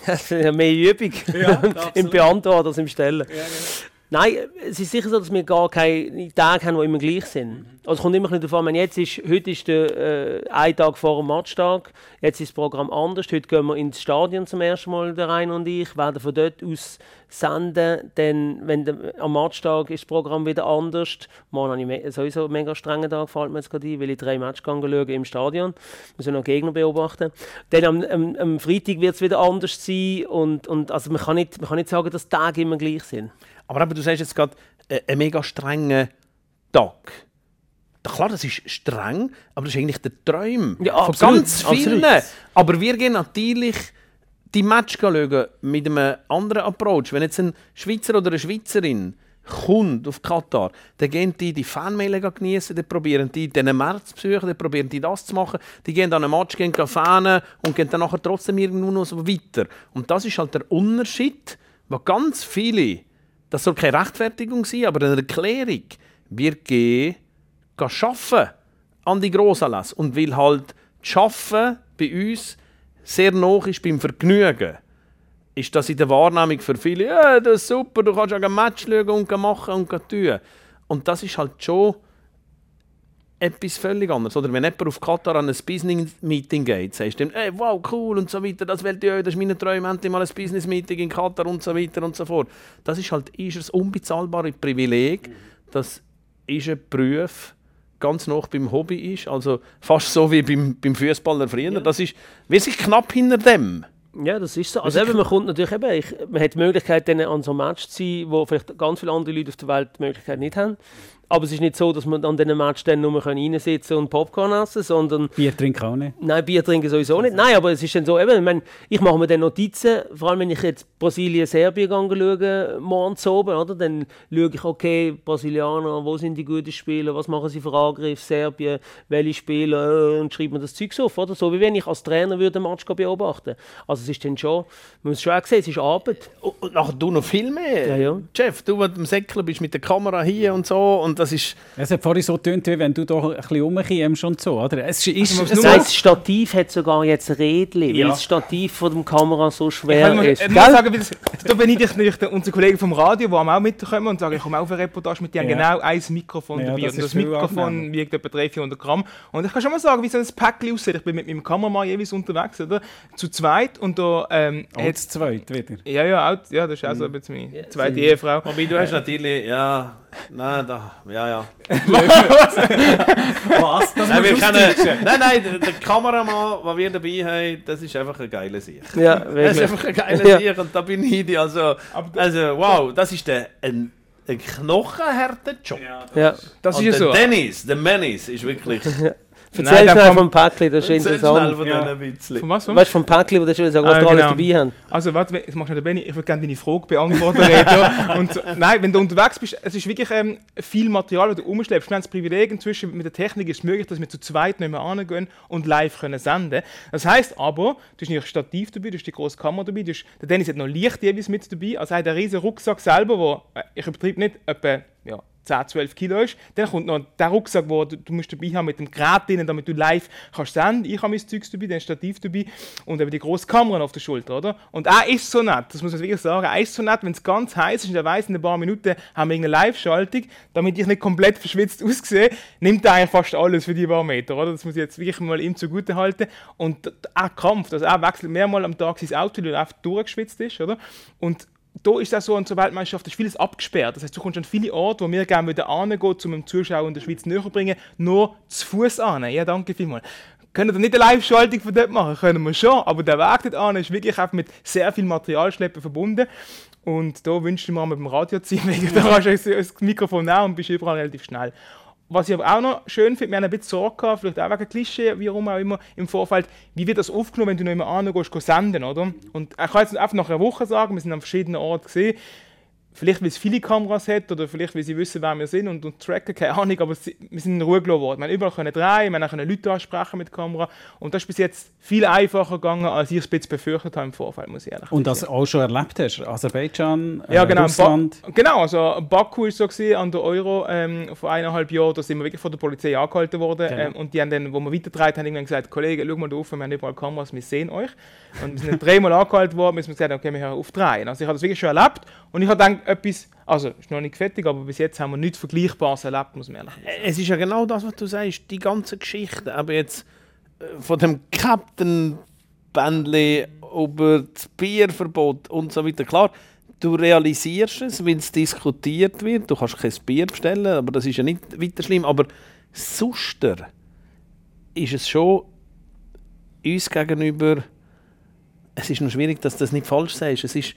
Das ist ja mehr Übung Ja, im. Beantworten als im Stellen. Ja, genau. Nein, es ist sicher so, dass wir gar keine Tage haben, die immer gleich sind. Also es kommt immer ein bisschen davon, jetzt ist, heute ist der, äh, ein Tag vor dem Matchtag, jetzt ist das Programm anders. Heute gehen wir ins Stadion zum ersten Mal, der Rein und ich, werden von dort aus senden, denn wenn der, am Matchtag ist das Programm wieder anders. Morgen habe ich me sowieso einen mega strengen Tag, fällt mir jetzt gerade ein, weil ich drei Matches schauen im Stadion. Muss noch Gegner beobachten. Dann am, am, am Freitag wird es wieder anders sein und, und also man, kann nicht, man kann nicht sagen, dass die Tage immer gleich sind. Aber eben, du sagst jetzt gerade, äh, einen mega strengen Tag. Da, klar, das ist streng, aber das ist eigentlich der Traum Ja, von absolut, ganz vielen. absolut. Aber wir gehen natürlich die Match schauen mit einem anderen Approach. Wenn jetzt ein Schweizer oder eine Schweizerin kommt auf Katar, dann gehen die die Fanmeile genießen, dann probieren die den März zu besuchen, dann probieren die das zu machen, die gehen dann einen Match, gehen fanen und gehen dann nachher trotzdem irgendwo noch so weiter. Und das ist halt der Unterschied, wo ganz viele, das soll keine Rechtfertigung sein, aber eine Erklärung, wir gehen arbeiten an die Grossanlässe und weil halt Arbeiten bei uns sehr noch ist beim Vergnügen, ist das in der Wahrnehmung für viele, ja, das ist super, du kannst auch ein Match schauen und machen und tun. Und das ist halt schon etwas völlig anderes. Oder wenn jemand auf Katar an ein Business-Meeting geht, sagst du ihm, hey, wow, cool und so weiter, das will ich euch, das ist meine Träume, endlich mal ein Business-Meeting in Katar und so weiter und so fort. Das ist halt ist ein unbezahlbare Privileg, dass ist ein Beruf ganz noch beim Hobby ist, also fast so wie beim, beim Fußballer früher. Das ist, wir sind knapp hinter dem. Ja, das ist so. Also eben, man kommt natürlich eben, ich, man hat die Möglichkeit, dann an so einem Match zu sein, wo vielleicht ganz viele andere Leute auf der Welt die Möglichkeit nicht haben. Aber es ist nicht so, dass man an diesen Match dann nur reinsitzen und Popcorn essen sondern Bier trinken auch nicht. Nein, Bier trinken sowieso nicht. Nein, aber es ist dann so, eben, ich, meine, ich mache mir dann Notizen, vor allem wenn ich jetzt Brasilien-Serbien schaue, morgens oben, oder? dann schaue ich, okay, Brasilianer, wo sind die guten Spieler, was machen sie für Angriffe, Serbien, welche Spieler, äh, und schreibe mir das Zeug auf, oder? So wie wenn ich als Trainer würde den Match beobachten Also es ist dann schon, man muss schon auch sehen, es ist Arbeit. Und und nachher du noch viel mehr. Ja, ja. Jeff, du mit dem Säckler bist mit der Kamera hier und so und das ist... Es hat vorhin so getönt, wie wenn du doch ein bisschen rumkommst und so, oder? Es ist, muss es nur- das Stativ hat sogar jetzt Rädchen, weil Ja. das Stativ von der Kamera so Ich schwer kann ist. mal, nur sagen, weil da bin ich der- unsere Kollegen vom Radio, die auch mitkommen und sagen, ich komme auch auf eine Reportage mit, die haben Ja. genau ein Mikrofon Ja, dabei. das und das Mikrofon wiegt etwa 300, 400 Gramm. Und ich kann schon mal sagen, wie so ein Päckchen aussieht. Ich bin mit meinem Kameramann jeweils unterwegs, oder? Zu zweit und da ähm, zu zweit wieder. ja, ja, auch, ja, das ist auch so ein bisschen meine zweite Ehefrau. Wobei, du hast natürlich... Ja, nein, da... Ja, ja. Was? Das Nein, wir können, nein, nein, der, Kameramann, den wir dabei haben, das ist einfach ein geiler Sieg. Ja, Das ist wirklich. einfach ein geiler Ja. Sieg und da bin ich die. Also, also wow, das ist der, ein, ein knochenharter Job. Ja. Das und ist ja der so. Dennis, der Menis, ist wirklich Erzähl dann schnell vom- vom Päckchen, das ist schnell interessant. von Ja. Von was? Von? Weißt du, vom Päckchen, wo du schon sagen, was Ah, wir alles genau. dabei haben? Also, warte, jetzt machst du den Benny. Ich würde gerne deine Frage beantworten. Und, nein, wenn du unterwegs bist, es ist wirklich ähm, viel Material, das du umschleppst. Wir haben das Privileg inzwischen, mit der Technik ist es möglich, dass wir zu zweit nicht mehr angehen und live können senden Das heisst aber, du hast nicht Stativ dabei, du hast die große Kamera dabei, du hast, der Dennis hat noch Licht jeweils mit dabei, also er hat einen riesen Rucksack selber, wo, äh, ich übertreibe nicht, etwa ja, 10, 12 Kilo ist. Dann kommt noch der Rucksack, wo du, du musst dabei haben mit dem Gerät drin, damit du live kannst senden. Ich habe mein Zeugs dabei, dann Stativ dabei und eben die große Kamera auf der Schulter, oder? Und er ist so nett, das muss man wirklich sagen, er ist so nett, wenn es ganz heiß ist und er weiss, in ein paar Minuten haben wir irgendeine Live-Schaltung, damit ich nicht komplett verschwitzt aussehe, nimmt er eigentlich fast alles für die paar Meter, oder? Das muss ich jetzt wirklich mal ihm zugute halten. Und er krampft, also er wechselt mehrmals am Tag sein Auto, weil er einfach durchgeschwitzt ist, oder? Und da ist das so, an so Weltmeisterschaft ist vieles abgesperrt. Das heißt, du kommst an viele Orte, wo wir gerne hingehen, um dem Zuschauer in der Schweiz näher bringen, nur zu Fuß an. Ja, danke vielmals. Können wir nicht eine Live-Schaltung von dort machen? Können wir schon, aber der Weg dort an ist wirklich einfach mit sehr viel Materialschleppen verbunden. Und da wünsche ich mir mit dem Radio sein, weil da kannst du das Mikrofon nehmen und bist überall relativ schnell. Was ich aber auch noch schön finde, wir haben ein bisschen Sorge gehabt, vielleicht auch wegen Klischee, wie auch immer im Vorfeld, wie wird das aufgenommen, wenn du noch immer angehst, gehst, senden, oder? Und ich kann jetzt einfach nach einer Woche sagen, wir sind an verschiedenen Orten gesehen, Vielleicht, weil es viele Kameras hat oder vielleicht, weil sie wissen, wer wir sind und, und tracken, keine Ahnung, aber sie, wir sind in Ruhe gelassen worden. Wir haben überall können drehen, wir können Leute ansprechen mit der Kamera und das ist bis jetzt viel einfacher gegangen, als ich es bisschen befürchtet habe im Vorfeld, muss ich ehrlich Und sagen. das auch schon erlebt hast, Aserbaidschan, äh, Ja, genau. Russland. Ba genau, also Baku war so gewesen, an der Euro ähm, vor eineinhalb Jahren, da sind wir wirklich von der Polizei angehalten worden Genau. ähm, und die haben dann, wo wir weitergetragen haben, irgendwann gesagt, Kollege, schau mal da rauf, wir haben überall Kameras, wir sehen euch. Und wir sind dreimal angehalten worden, wir gesagt haben, okay, wir hören auf drehen. Also ich habe das wirklich schon erlebt und ich habe gedacht, etwas, also ist noch nicht fertig, aber bis jetzt haben wir nichts Vergleichbares erlebt, muss man ehrlich sagen. Es ist ja genau das, was du sagst, die ganze Geschichte. Aber jetzt äh, von dem Captain Bändli über das Bierverbot und so weiter. Klar, du realisierst es, wenn es diskutiert wird. Du kannst kein Bier bestellen, aber das ist ja nicht weiter schlimm. Aber sonst ist es schon uns gegenüber. Es ist noch schwierig, dass du das nicht falsch sagst. Es ist,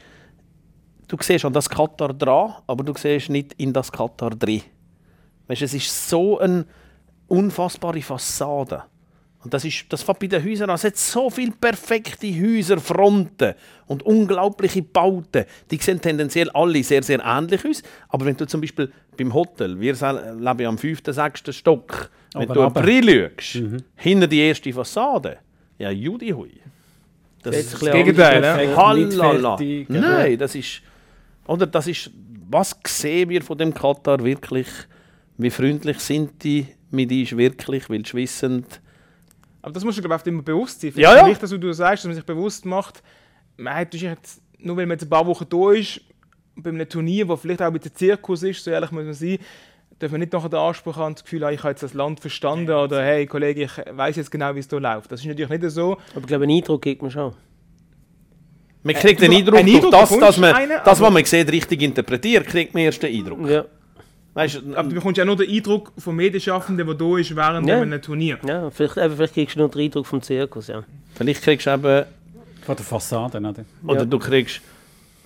du siehst an das Katar dran, aber du siehst nicht in das Katar drin. Weißt, es ist so eine unfassbare Fassade. Und das, ist, das fängt bei den Häusern an. Es hat so viele perfekte Häuserfronten und unglaubliche Bauten. Die sehen tendenziell alle sehr, sehr ähnlich aus. Aber wenn du zum Beispiel beim Hotel, wir leben ja am fünften, sechsten Stock, wenn Aber du runter. April schaust, hinter die erste Fassade, ja, Judi hui. Das Jetzt ist das Gegenteil, ne? Halala. Nein, das ist. Oder das ist. Was sehen wir von dem Katar wirklich? Wie freundlich sind die mit uns wirklich? Weil sie wissen, Aber das musst du, glaube ich, immer bewusst sein. Ja, ja. Nicht, dass du sagst, dass man sich bewusst macht, man hat jetzt, nur weil man jetzt ein paar Wochen da ist, bei einem Turnier, wo vielleicht auch ein bisschen Zirkus ist, so ehrlich muss man sein, darf man nicht nachher den Anspruch haben, das Gefühl haben, ich habe jetzt das Land verstanden oder hey Kollege, ich weiß jetzt genau, wie es hier läuft. Das ist natürlich nicht so. Aber ich glaube, einen Eindruck gibt man schon. Man kriegt du- den Eindruck, einen durch Eindruck das, bekommst dass man einen, das, was man sieht, richtig interpretiert, kriegt man erst den Eindruck. Ja, Weißt, Aber du bekommst ja nur den Eindruck vom Medienschaffenden, der da ist während Ja. einem Turnier. ja vielleicht, eben, vielleicht kriegst du nur den Eindruck vom Zirkus. Ja. vielleicht kriegst du eben, Von der Fassade, oder? oder Ja. du kriegst,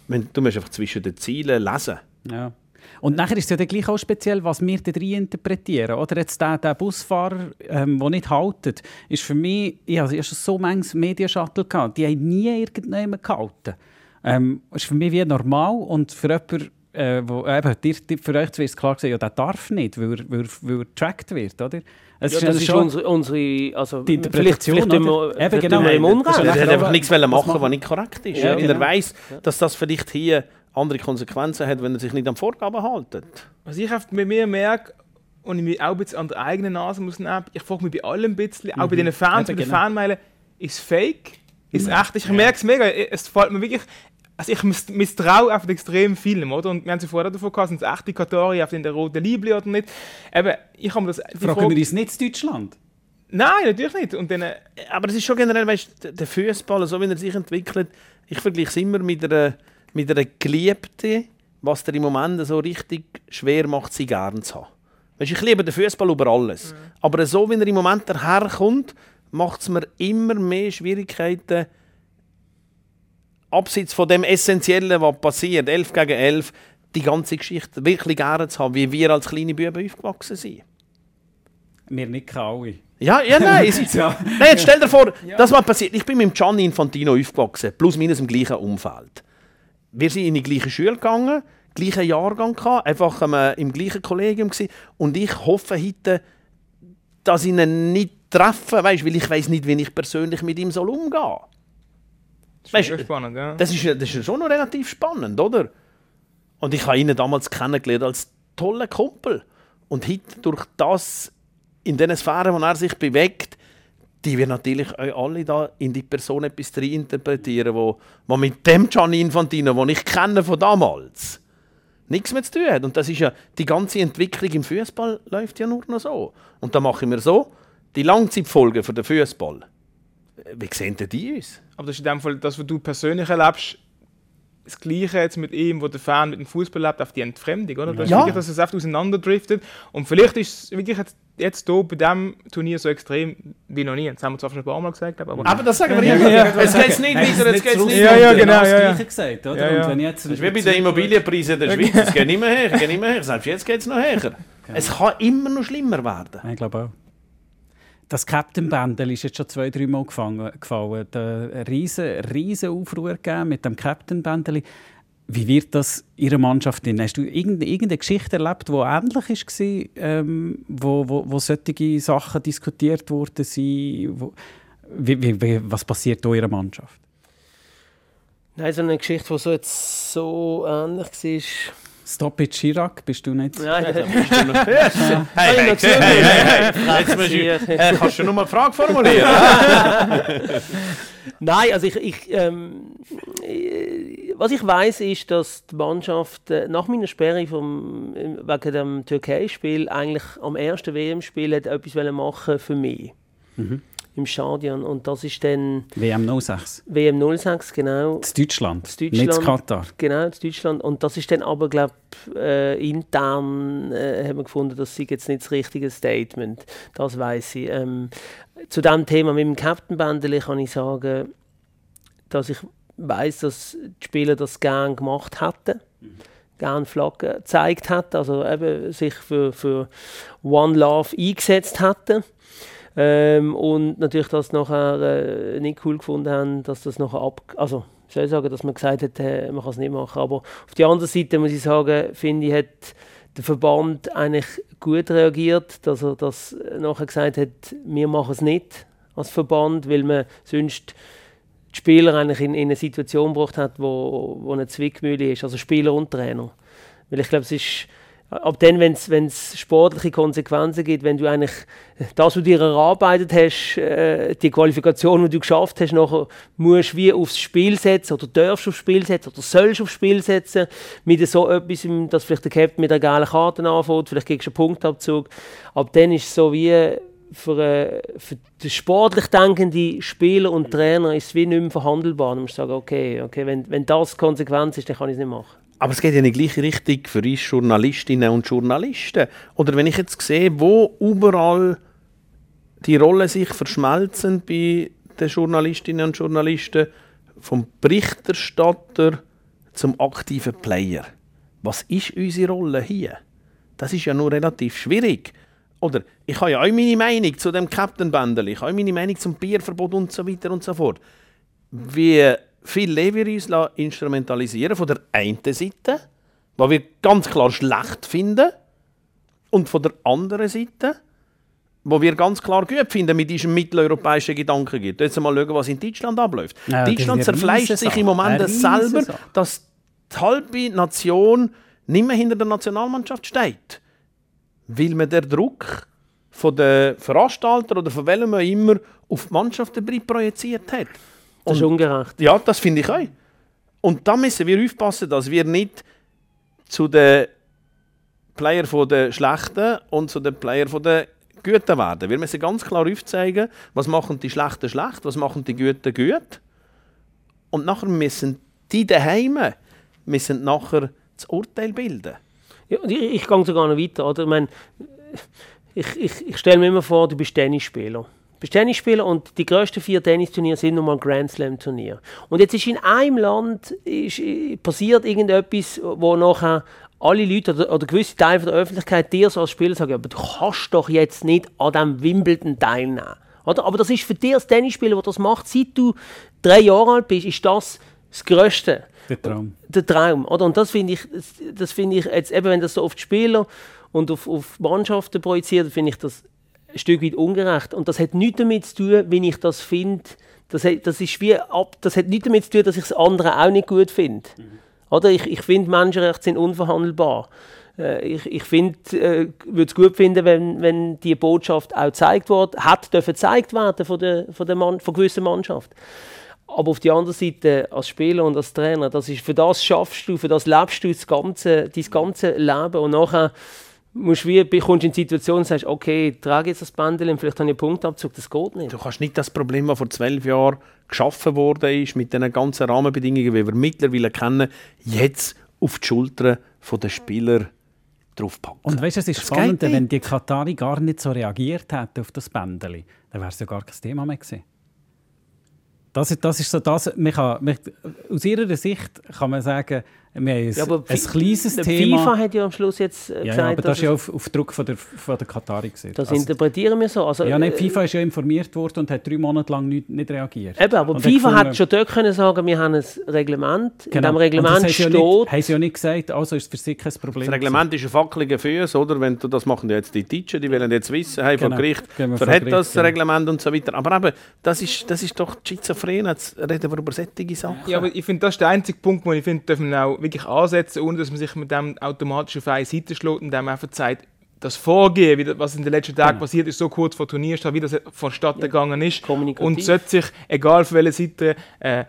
du musst einfach zwischen den Zielen lesen. Ja. Und nachher ist es ja dann gleich auch speziell, was wir da rein interpretieren. Oder jetzt der, der Busfahrer, ähm, der nicht haltet, ist für mich, ich hatte ja schon so manches Medienshuttle, gehabt, die haben nie irgendjemand gehalten. Ähm, ist für mich wie normal und für jemanden, äh, wo, eben, dir, dir, für euch es klar gesagt, ja, der darf nicht, weil, er- weil, er- weil er getrackt wird, oder? Es Ja, ja das ist schon unsere, unsere also die Interpretation, Vielleicht, vielleicht, oder? Eben, genau. im Nein, Unrecht. das ist Er hat einfach nichts wollen was machen, was nicht korrekt ist. Ja, er genau. weiß, dass das vielleicht hier andere Konsequenzen hat, wenn er sich nicht an Vorgaben hält. Was ich oft bei mir merke, und ich mich auch ein bisschen an der eigenen Nase muss nehmen, ich frage mich bei allem ein bisschen, auch bei den Fans, Eben, bei den genau. Fanmailen, ist es fake? Ist es echt? Ich merke es mega. Es fällt mir wirklich. Also ich miss- misstraue einfach extrem vielem, oder? Und wir haben sie vorher davon gehabt, sind es echte Katari auf den roten Liebli oder nicht? Eben, ich habe mir das... Fragen Frage- wir uns nicht in Deutschland? Nein, natürlich nicht. Und dann, äh, Aber es ist schon generell, weißt, der- der Fußball, so wie er sich entwickelt, ich vergleiche es immer mit einer, mit einer Geliebten, was dir im Moment so richtig schwer macht, sie gern zu haben. Weißt, ich liebe den Fußball über alles. Aber so wie er im Moment daherkommt, macht es mir immer mehr Schwierigkeiten, abseits von dem Essentiellen, was passiert, 11 gegen 11, die ganze Geschichte wirklich gerne zu haben, wie wir als kleine Buben aufgewachsen sind. Wir nicht alle. Ja, ja, nein. Es Ja. Nein, jetzt stell dir vor, das was passiert. Ich bin mit dem Gianni Infantino aufgewachsen, plus minus im gleichen Umfeld. Wir sind in die gleiche Schule gegangen, gleichen Jahrgang gehabt, einfach ähm, im gleichen Kollegium gsi und ich hoffe heute, dass ich ihn nicht treffe, weißt, weil ich weiß nicht, wie ich persönlich mit ihm soll umgehen. das ist Weißt spannend, ja. Das ist, das ist schon noch relativ spannend, oder? Und ich habe ihn damals kennengelernt als tollen Kumpel. Und heute durch das, in den Sphären, wo er sich bewegt, die wir natürlich euch alle da in die Person etwas interpretieren, wo, wo mit dem Gianni Infantino, den ich kenne von damals, nichts mehr zu tun hat. Und das ist ja, die ganze Entwicklung im Fußball läuft ja nur noch so. Und da mache ich mir so, die Langzeitfolgen für den Fußball. Wie sehen denn die uns? Aber das ist in dem Fall das, was du persönlich erlebst, das Gleiche jetzt mit ihm, wo der Fan mit dem Fußball lebt, auf die Entfremdung, oder? Das ist Ja. wirklich, dass es einfach auseinanderdriftet. Und vielleicht ist es wirklich jetzt, jetzt hier bei diesem Turnier so extrem wie noch nie. Das haben wir zwar schon ein paar Mal gesagt, aber... Aber das sagen wir Ja, immer. ja, es geht nicht weiter, es geht nicht Ja, ja, weiter. genau, Das ja, ja. Gleiche gesagt, oder? Ja, ja. Und wenn jetzt Das ist wie bei den Immobilienpreisen der Schweiz. Es geht nicht mehr her, es geht nicht mehr her. Selbst jetzt geht es noch her. Es kann immer noch schlimmer werden. Ich glaube auch. Das Captain Bändel ist jetzt schon zwei, drei Mal gefangen, gefallen. Einen riesen, riesen Aufruhr gegeben mit dem Captain Bändel. Wie wird das Ihrer Mannschaft in? Hast du irgendeine, Geschichte erlebt, die ähnlich war, ähm, wo, wo, wo solche Sachen diskutiert wurden? Wo, wie, wie, was passiert in Ihrer Mannschaft? Nein, so eine Geschichte, die so, jetzt so ähnlich war. Stop it, Chirac, bist du nicht? Nein, ja, bist du noch hey, hey, hey, hey, hey, Jetzt musst du, äh, kannst du nur mal eine Frage formulieren? Nein, also ich, ich ähm, äh, was ich weiß ist, dass die Mannschaft äh, nach meiner Sperre vom, wegen dem Türkei-Spiel eigentlich am ersten WM-Spiel etwas machen für mich. Mhm im Stadion. Und das ist dann... WM 06. WM 06, genau. Das Deutschland, das Deutschland nicht Katar. Genau, das Deutschland. Und das ist dann aber, glaube äh, intern äh, haben wir gefunden, das sei jetzt nicht das richtige Statement. Das weiß ich. Ähm, zu diesem Thema mit dem Captain Bändeli kann ich sagen, dass ich weiß, dass die Spieler das gerne gemacht hätten. Gerne Flaggen gezeigt hätten, also eben sich für, für One Love eingesetzt hätten. Ähm, und natürlich, dass nachher äh, nicht cool gefunden haben, dass das nachher ab... Also, ich soll sagen, dass man gesagt hat, äh, man kann es nicht machen. Aber auf der anderen Seite muss ich sagen, finde ich, hat der Verband eigentlich gut reagiert, dass er das nachher gesagt hat, wir machen es nicht als Verband, weil man sonst die Spieler eigentlich in, in eine Situation gebracht hat, wo, wo eine Zwickmühle ist, also Spieler und Trainer. Weil ich glaube, es ist Ab dann, wenn es sportliche Konsequenzen gibt, wenn du eigentlich das, was du dir erarbeitet hast, äh, die Qualifikation, die du geschafft hast, nachher musst wie aufs Spiel setzen oder darfst aufs Spiel setzen oder sollst aufs Spiel setzen, mit so etwas, dass vielleicht der Captain mit einer geilen Karte anfängt, vielleicht kriegst du einen Punktabzug. Ab dann ist es so wie für, äh, für den sportlich denkenden Spieler und Trainer ist es wie nicht mehr verhandelbar. Du musst sagen, okay, okay wenn, wenn das Konsequenz ist, dann kann ich es nicht machen. Aber es geht ja in die gleiche Richtung für uns Journalistinnen und Journalisten. Oder wenn ich jetzt sehe, wo überall die Rollen sich verschmelzen bei den Journalistinnen und Journalisten, vom Berichterstatter zum aktiven Player. Was ist unsere Rolle hier? Das ist ja nur relativ schwierig. Oder ich habe ja auch meine Meinung zu dem Captain Bändel, ich habe auch meine Meinung zum Bierverbot und so weiter und so fort. Wie viel wir uns instrumentalisieren von der einen Seite, was wir ganz klar schlecht finden, und von der anderen Seite, wo wir ganz klar gut finden, mit diesem mitteleuropäischen Gedanken gibt. Jetzt mal schauen, was in Deutschland abläuft. Ja, Deutschland zerfleischt sich im Moment selber, dass die halbe Nation nicht mehr hinter der Nationalmannschaft steht. Weil man der Druck von den Veranstaltern oder von welchem immer auf die Mannschaft projiziert hat. Das ist ungerecht. Ja, das finde ich auch. Und da müssen wir aufpassen, dass wir nicht zu den Player von der Schlechten und zu den Player von der Guten werden. Wir müssen ganz klar aufzeigen, was machen die Schlechten schlecht, was machen die Guten gut. Und nachher müssen die daheim müssen nachher das Urteil bilden. Ja, ich, ich gehe sogar noch weiter. Oder? Ich, meine, ich, ich, ich stelle mir immer vor, du bist Tennisspieler bist Tennisspieler und die grössten vier Tennisturniere sind nun mal Grand Slam Turnier. Und jetzt ist in einem Land ist, äh, passiert irgendetwas, wo nachher alle Leute oder, oder gewisse Teile der Öffentlichkeit dir so als Spieler sagen, aber du kannst doch jetzt nicht an diesem Wimbledon teilnehmen. Oder? Aber das ist für dich als Tennisspieler, der das macht, seit du drei Jahre alt bist, ist das das Größte. Der Traum. Der Traum. Oder? Und das finde ich, das, das find ich jetzt, eben wenn das so die Spieler und auf, auf Mannschaften projiziert, finde ich das ein Stück weit ungerecht. Und das hat nichts damit zu tun, wie ich das finde. Das, hat, das, ist wie ab, das hat nichts damit zu tun, dass ich das andere auch nicht gut finde. Mhm. Oder ich, ich finde, Menschenrechte sind unverhandelbar. Äh, ich ich find, äh, würde es gut finden, wenn, wenn die Botschaft auch gezeigt wird, hat dürfen gezeigt werden von der, von der Mann, von gewissen Mannschaft. Aber auf der anderen Seite, als Spieler und als Trainer, das ist, für das schaffst du, für das lebst du das ganze, dein ganze Leben. Und nachher musst wie, kommst in die Situation und sagst, okay, ich trage jetzt das Bändel und vielleicht habe ich einen Punktabzug, das geht nicht. Du kannst nicht das Problem, das vor zwölf Jahren geschaffen wurde, ist, mit den ganzen Rahmenbedingungen, die wir mittlerweile kennen, jetzt auf die Schultern der Spieler draufpacken. Und weißt du, es ist das spannend, wenn die Katari gar nicht so reagiert hätte auf das Bändeli, dann wäre es ja gar kein Thema mehr gewesen. Das, das ist so das, man kann, man, aus ihrer Sicht kann man sagen, Wir haben Ja, aber ein kleines Thema. FIFA hat ja am Schluss jetzt äh, ja, gesagt, ja, aber das ist ja auf, auf Druck von der, von der Katari gesehen. das interpretieren wir so. Also, ja, nein, äh, FIFA ist ja informiert worden und hat drei Monate lang nicht, nicht reagiert. Eben, aber Und FIFA gefunden- hat schon dort können sagen, wir haben ein Reglement. In Genau. diesem Und Reglement das haben sie steht, ja nicht, haben sie ja nicht gesagt, also ist es für sie kein Problem. Das Reglement ist ein fackeliger Füß, oder? Wenn du, das machen ja jetzt die Teacher, die wollen jetzt wissen, hey, Genau. Gericht Gehen wir vor verhält Gericht, das genau. Reglement und so weiter. Aber eben, das ist, das ist doch schizophren, jetzt reden wir über solche Sachen. Ja, aber ich finde, das ist der einzige Punkt, wo ich finde, dürfen wir auch wirklich ansetzen, ohne dass man sich mit dem automatisch auf eine Seite schlägt und dem einfach zeigt, das Vorgehen, wie das, was in den letzten Tagen Genau. passiert ist, so kurz vor Turnierstart, wie das vonstatten gegangen ist. Und sollte sich, egal von welcher Seite, äh,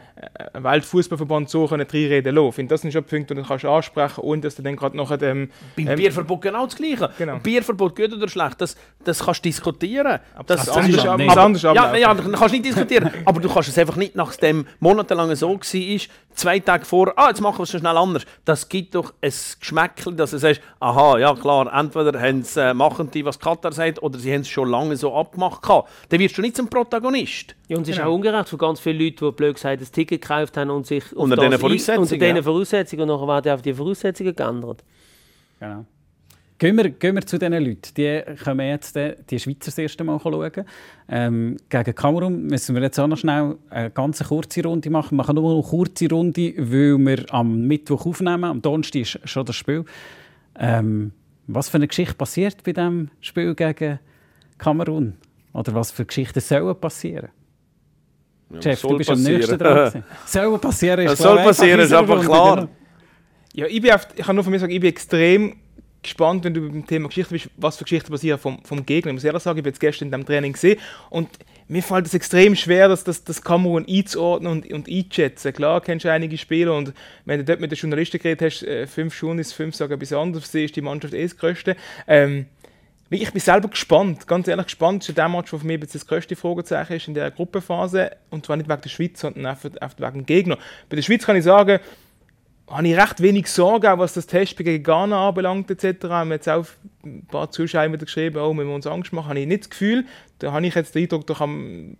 ein Weltfußballverband so können reinreden lassen. Ich finde, das sind schon Punkte, die du kannst ansprechen ohne dass du dann gerade nachher dem... Beim ähm, Bierverbot genau das Gleiche. Genau. Bierverbot, gut oder schlecht, das, das kannst du diskutieren. Das, das anders, ist ab- anders ja, ablaufen. ja, dann kannst du nicht diskutieren. aber du kannst es einfach nicht, nachdem monatelang so war, zwei Tage vor, ah, jetzt machen wir es schnell anders. Das gibt doch ein Geschmäckchen, dass du sagst, aha, ja klar, entweder haben äh, machen die, was Katar sagt, oder sie haben es schon lange so abgemacht. gehabt. Dann wirst du nicht zum Protagonist. Ja, und es ist Genau. auch ungerecht für ganz viele Leute, die blöd gesagt ein Ticket gekauft haben und sich auf Unter diesen Voraussetzungen, Unter diesen ja. Voraussetzungen und nachher werden auf die Voraussetzungen geändert. Genau. Gehen wir, gehen wir zu diesen Leuten. Die können jetzt äh, die Schweizer das erste Mal schauen. Ähm, gegen Kamerun müssen wir jetzt auch noch schnell eine ganz kurze Runde machen. Wir machen nur eine kurze Runde, weil wir am Mittwoch aufnehmen. Am Donnerstag ist schon das Spiel. Ähm, was für eine Geschichte passiert bei diesem Spiel gegen Kamerun? Oder was für Geschichten sollen passieren? Chef, du soll bist am passieren. nächsten dran. Sollen passieren ist klar, soll passieren, ist in einfach klar. Ja, ich, bin auf, ich kann nur von mir sagen, ich bin extrem gespannt, wenn du beim Thema Geschichte bist, was für Geschichten passieren vom, vom Gegner. Ich muss ehrlich sagen, ich habe jetzt gestern in diesem Training gesehen und mir fällt es extrem schwer, das, das, das Kamerun einzuordnen und, und einzuschätzen. Klar, kennst du einige Spieler und wenn du dort mit den Journalisten geredet hast, äh, fünf ist fünf sagen etwas anderes, ist die Mannschaft eh das Größte. Ähm, ich bin selber gespannt, ganz ehrlich gespannt. Ist der Match, der für mich das größte Fragezeichen ist in der Gruppenphase. Und zwar nicht wegen der Schweiz, sondern einfach, einfach wegen dem Gegner. Bei der Schweiz kann ich sagen, habe ich recht wenig Sorge, auch was das Testspiel gegen Ghana anbelangt etc. Wir haben jetzt auch ein paar Zuschauer wieder geschrieben, oh, wenn wir uns Angst machen, habe ich nicht das Gefühl. Da habe ich jetzt den Eindruck, da, kann,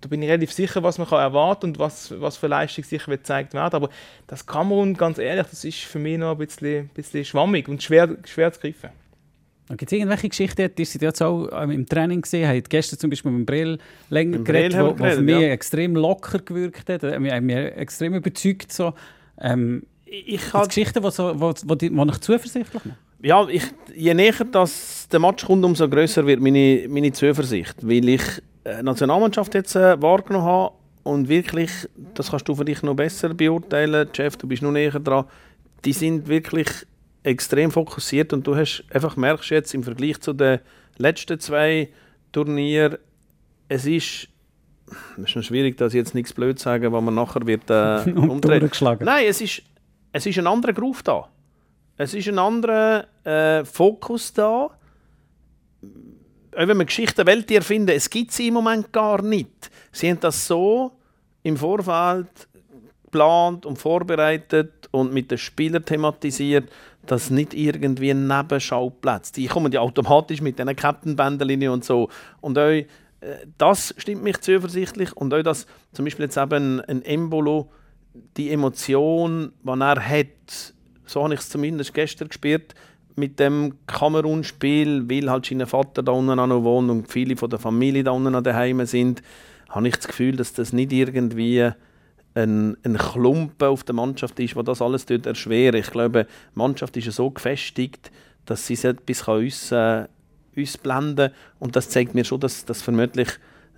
da bin ich relativ sicher, was man kann erwarten und was, was für Leistung sicher wird gezeigt werden. Aber das Kamerun, ganz ehrlich, das ist für mich noch ein bisschen, bisschen schwammig und schwer, schwer zu greifen. Gibt es irgendwelche Geschichten, die Sie jetzt auch ähm, im Training gesehen haben? Gestern zum Beispiel mit dem Brill länger Brill geredet, haben wo, wo für geredet, mich ja. extrem locker gewirkt hat. Er hat mich extrem überzeugt. So. Ähm, Ich kann Geschichten, die so, wo, wo, wo ich zuversichtlich machen? Ja, ich, je näher das der Match kommt, umso größer wird meine, meine Zuversicht. Weil ich äh, die Nationalmannschaft jetzt äh, wahrgenommen habe und wirklich, das kannst du für dich noch besser beurteilen, Jeff, du bist noch näher dran, die sind wirklich extrem fokussiert und du hast einfach merkst jetzt im Vergleich zu den letzten zwei Turnieren, es ist, es ist noch schwierig, dass ich jetzt nichts blöd sagen, was man nachher wird äh, umdrehen. Nein, es ist, es ist ein anderer Groove da. Es ist ein anderer äh, Fokus da. Auch wenn wir Geschichten Welt erfinden, es gibt sie im Moment gar nicht. Sie haben das so im Vorfeld geplant und vorbereitet und mit den Spielern thematisiert, dass nicht irgendwie ein Nebenschauplatz. Die kommen ja automatisch mit diesen Captain-Bänderlinien und so. Und auch, äh, das stimmt mich zuversichtlich. Und auch, dass zum Beispiel jetzt eben ein Embolo die Emotion, die er hat, so habe ich es zumindest gestern gespürt, mit dem Kamerun-Spiel, weil halt sein Vater da unten noch wohnt und viele von der Familie da unten daheim sind, habe ich das Gefühl, dass das nicht irgendwie ein, ein Klumpen auf der Mannschaft ist, wo das alles dort erschweren. Ich glaube, die Mannschaft ist ja so gefestigt, dass sie es etwas uns, äh, uns blenden kann. Und das zeigt mir schon, dass, dass vermutlich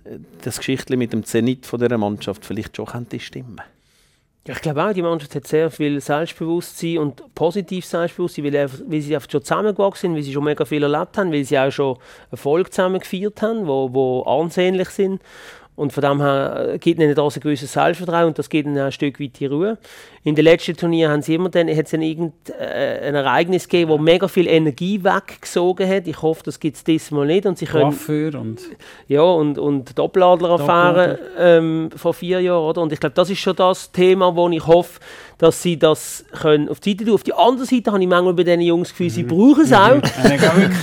äh, das Geschichtli mit dem Zenit von dieser Mannschaft vielleicht schon könnte stimmen Ja, ich glaube auch, die Mannschaft hat sehr viel Selbstbewusstsein und positives Selbstbewusstsein, weil, weil sie schon zusammengewachsen sind, weil sie schon mega viel erlebt haben, weil sie auch schon Erfolg zusammen gefeiert haben, wo, wo ansehnlich sind. Und von dem her äh, gibt ihnen das ein gewisses Selbstvertrauen und das gibt ihnen ein Stück weit die Ruhe. In den letzten Turnieren haben sie immer dann, hat es dann irgendein Ereignis gegeben, das mega viel Energie weggesogen hat. Ich hoffe, das gibt es diesmal nicht. Und sie können, Coiffeur und ja, und, und Doppeladler-Affäre ähm, vor vier Jahren, oder? Und ich glaube, das ist schon das Thema, wo ich hoffe, dass sie das können auf die Seite tun. Auf die andere Seite habe ich manchmal bei diesen Jungs das Gefühl, sie brauchen es auch.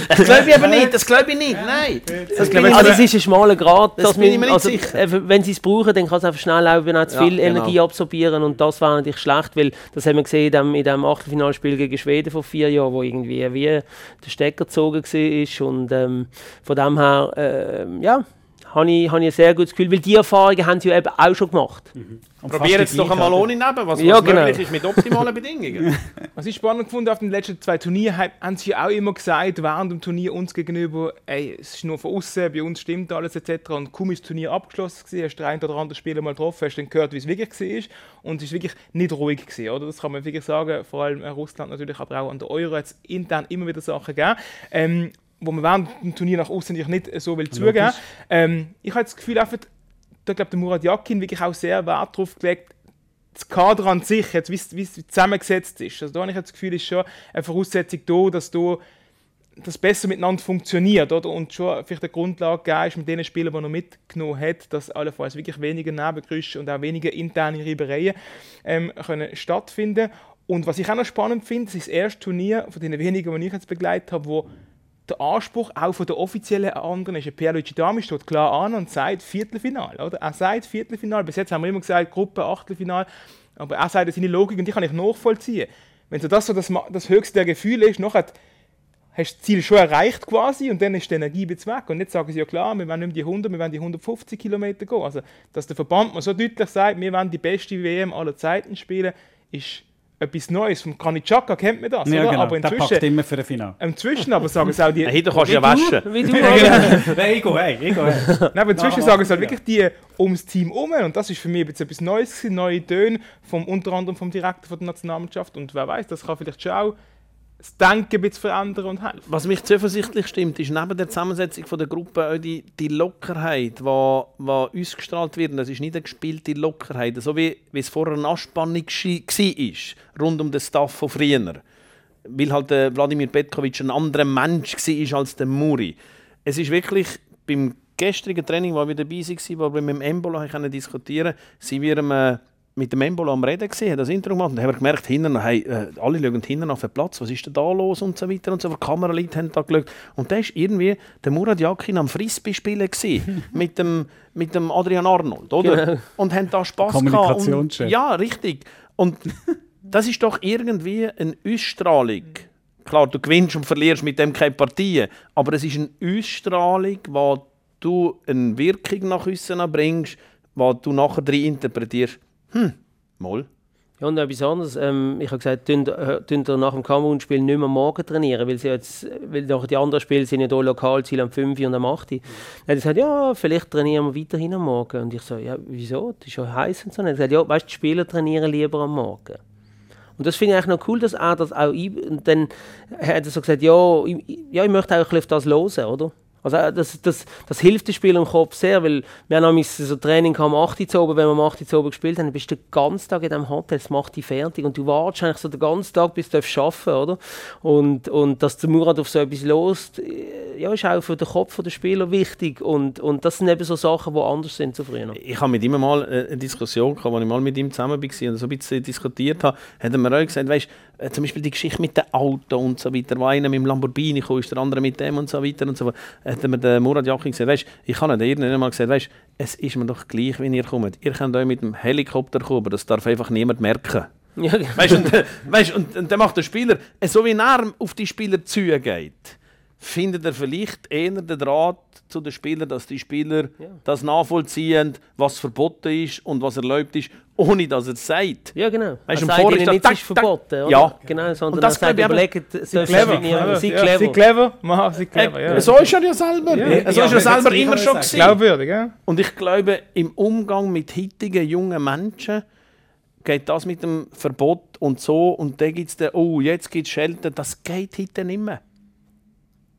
Das glaube ich aber nicht, das glaube ich nicht, nein. Das, ich Also es ist ein schmaler Grad. Das dass bin ich mir nicht also, sicher. wenn sie es brauchen, dann kann es einfach schnell auch, wenn auch zu Ja, viel genau. Energie absorbieren und das wäre natürlich schlecht, weil das haben wir gesehen in dem, in dem Achtelfinalspiel gegen Schweden vor vier Jahren, wo irgendwie wie der Stecker gezogen war und ähm, von dem her, äh, ja, habe ich, habe ich ein sehr gutes Gefühl, weil die Erfahrungen haben sie ja eben auch schon gemacht. Und Probier fast jetzt die doch einmal ohne Neben, was, Ja, was genau. möglich ist mit optimalen Bedingungen. Was ich spannend gefunden auf den letzten zwei Turnieren, haben- sie auch immer gesagt, während dem Turnier uns gegenüber, ey, es ist nur von außen, bei uns stimmt alles etc. Und kaum ist das Turnier abgeschlossen gewesen, hast du den einen oder anderen Spieler mal getroffen, hast dann gehört, wie es wirklich war. Und es ist wirklich nicht ruhig gewesen, oder? Das kann man wirklich sagen. Vor allem in Russland natürlich, aber auch an der Euro hat es intern immer wieder Sachen gegeben. Ähm, wo man während dem Turnier nach außen nicht so will zugeben. Ähm, ich habe das Gefühl, einfach, da glaube der Murat Yakin wirklich auch sehr Wert darauf gelegt, das Kader an sich, jetzt, wie es wie es zusammengesetzt ist. Also da habe ich das Gefühl, ist schon eine Voraussetzung da, dass da das besser miteinander funktioniert oder? und schon vielleicht eine Grundlage gegeben ist mit den Spielern, die er noch mitgenommen hat, dass allenfalls wirklich weniger Nebengerüste und auch weniger interne Reibereien ähm, können stattfinden Und was ich auch noch spannend finde, das ist das erste Turnier von den wenigen, die ich jetzt begleitet habe, wo der Anspruch auch von der offiziellen anderen ist. Pierluigi Dami steht klar an und sagt Viertelfinal. Oder? Er sagt Viertelfinal. Bis jetzt haben wir immer gesagt Gruppe, Achtelfinal. Aber er sagt seine Logik und die kann ich nachvollziehen. Wenn so das so das, das höchste der Gefühle ist, nachher hast du das Ziel schon erreicht quasi und dann ist die Energie bisschen weg. Und jetzt sagen sie ja klar, wir wollen nicht mehr die 100, wir wollen die 150 Kilometer gehen. Also, dass der Verband mal so deutlich sagt, wir wollen die beste WM aller Zeiten spielen, ist etwas Neues. Vom Kanitschaka kennt man das, Ja, oder? genau. Aber der packt inzwischen, immer für ein Finale. inzwischen aber sagen es auch die... Hey, du kannst ja waschen. Wie du, Nein, ich gehe heim, ich gehe. Nein, aber inzwischen sagen es halt wirklich die ums Team um und das ist für mich jetzt etwas Neues, neue Töne, vom, unter anderem vom Direktor von der Nationalmannschaft und wer weiß, das kann vielleicht schon auch das Denken ein bisschen verändern und helfen. Was mich zuversichtlich stimmt, ist neben der Zusammensetzung der Gruppe auch die, die Lockerheit, die ausgestrahlt wird. Das ist nicht eine gespielte Lockerheit, so wie, wie es vorher eine Anspannung war, rund um den Staff von früher. Weil halt der Wladimir Petkovic ein anderer Mensch war als der Muri. Es ist wirklich beim gestrigen Training, wo wir dabei waren, wo wir mit dem Embolo diskutieren sind wir ähm, mit dem Embolo am Reden gesehen, hat das Intro gemacht und haben wir gemerkt, hinten, hey, äh, alle schauen hinten auf den Platz, was ist denn da los und so weiter und so. Die Kameraleute haben da geschaut. Und da war irgendwie der Murat Yakin am Frisbee spielen gewesen, mit, dem, mit dem Adrian Arnold, oder? Genau. Und haben da Spass Kommunikationschef. Und, ja, richtig. Und das ist doch irgendwie eine Ausstrahlung. Klar, du gewinnst und verlierst mit dem keine Partie, aber es ist eine Ausstrahlung, wo du eine Wirkung nach außen bringst, wo du nachher drin interpretierst. Hm, mal. Ja, und etwas anderes. Ähm, ich habe gesagt, tun äh, ihr nach dem Kamerun-Spiel nicht mehr morgen trainieren, weil, sie jetzt, weil nachher die anderen Spiele sind ja hier Lokalziel am 5 und am 8. Dann hat er gesagt, ja, vielleicht trainieren wir weiterhin am Morgen. Und ich so, ja, wieso? Das ist ja heiß und so. Und er hat gesagt, ja, weißt du, die Spieler trainieren lieber am Morgen. Und das finde ich eigentlich noch cool, dass er das auch ein... Und dann hat er so gesagt, ja, ich, ja, ich möchte auch ein bisschen auf das hören, oder? Also äh, das, das, das hilft den Spielern im Kopf sehr, weil wir haben so Training am 8. Uhr wenn wir am 8. Uhr oben gespielt haben, bist du den ganzen Tag in diesem Hotel, das macht dich fertig und du wartest eigentlich so den ganzen Tag, bis du arbeiten oder? Und, und dass der Murat auf so etwas lost, äh, ja, ist auch für den Kopf der Spieler wichtig und, und das sind eben so Sachen, die anders sind zu früher. Ich habe mit ihm mal äh, eine Diskussion gehabt, als ich mal mit ihm zusammen war und so ein bisschen diskutiert habe, hat er mir auch gesagt, weißt, äh, zum Beispiel die Geschichte mit dem Auto und so weiter, wo einer mit dem Lamborghini kam, ist der andere mit dem und so weiter und so fort. Hat er mir der Murat Yakin gesagt, weißt, ich habe nicht irgendwann mal gesagt, weißt, es ist mir doch gleich, wenn ihr kommt. Ihr könnt euch mit dem Helikopter kommen, aber das darf einfach niemand merken. Ja, Weißt du, und, äh, weißt, und, und dann macht der Spieler, äh, so wie er auf die Spieler zugeht, findet er vielleicht eher den Draht zu den Spielern, dass die Spieler das nachvollziehen, was verboten ist und was erlaubt ist, ohne dass er es sagt. ja genau. Weißt er du, sagt vorher ihnen ist nicht, das es ist verboten, oder? Ja. Genau, sondern Und das er sagt, glaube ich überlegt, sie Clever. clever. Sie Ja, clever. Sie clever. Mach, sie clever, Äh, ja. So ist er ja selber. Ja. so Ja, ist er selber immer schon gewesen. Glaubwürdig, ja? Und ich glaube, im Umgang mit heutigen jungen Menschen geht das mit dem Verbot und so und dann gibt es den, oh, jetzt gibt es Schelten, das geht heute nicht mehr.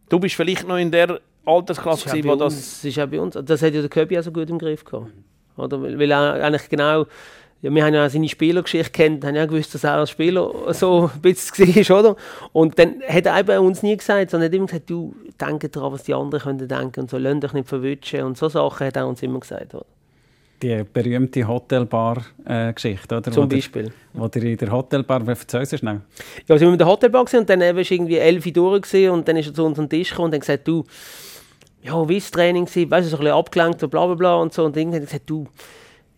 Du bist vielleicht noch in der Altersklasse, Das ist, gewesen, auch wo bei das... uns, das ist auch bei uns. Das hat ja der Köbi auch so gut im Griff gehabt. Oder? Weil, weil er eigentlich genau. Ja, wir haben ja auch seine Spielergeschichte kennt, haben ja gewusst, dass er als Spieler so ein bisschen war, oder? Und dann hat er eben uns nie gesagt, sondern hat immer gesagt, du, denke daran, was die anderen können denken und so, lasst euch nicht verwutschen und so Sachen hat er uns immer gesagt, oder? Die berühmte Hotelbar-Geschichte, oder? Zum Wo der- Beispiel. Wo der in der Hotelbar, erzähl es schnell. Ja, also wir sind mit der Hotelbar und dann ist irgendwie 11 Uhr durch und dann ist er zu unserem Tisch gekommen und hat gesagt, du, ja, wie ist das Training gewesen? Weißt du, so ein bisschen abgelenkt und bla bla bla und so. Und irgendwann hat gesagt, du,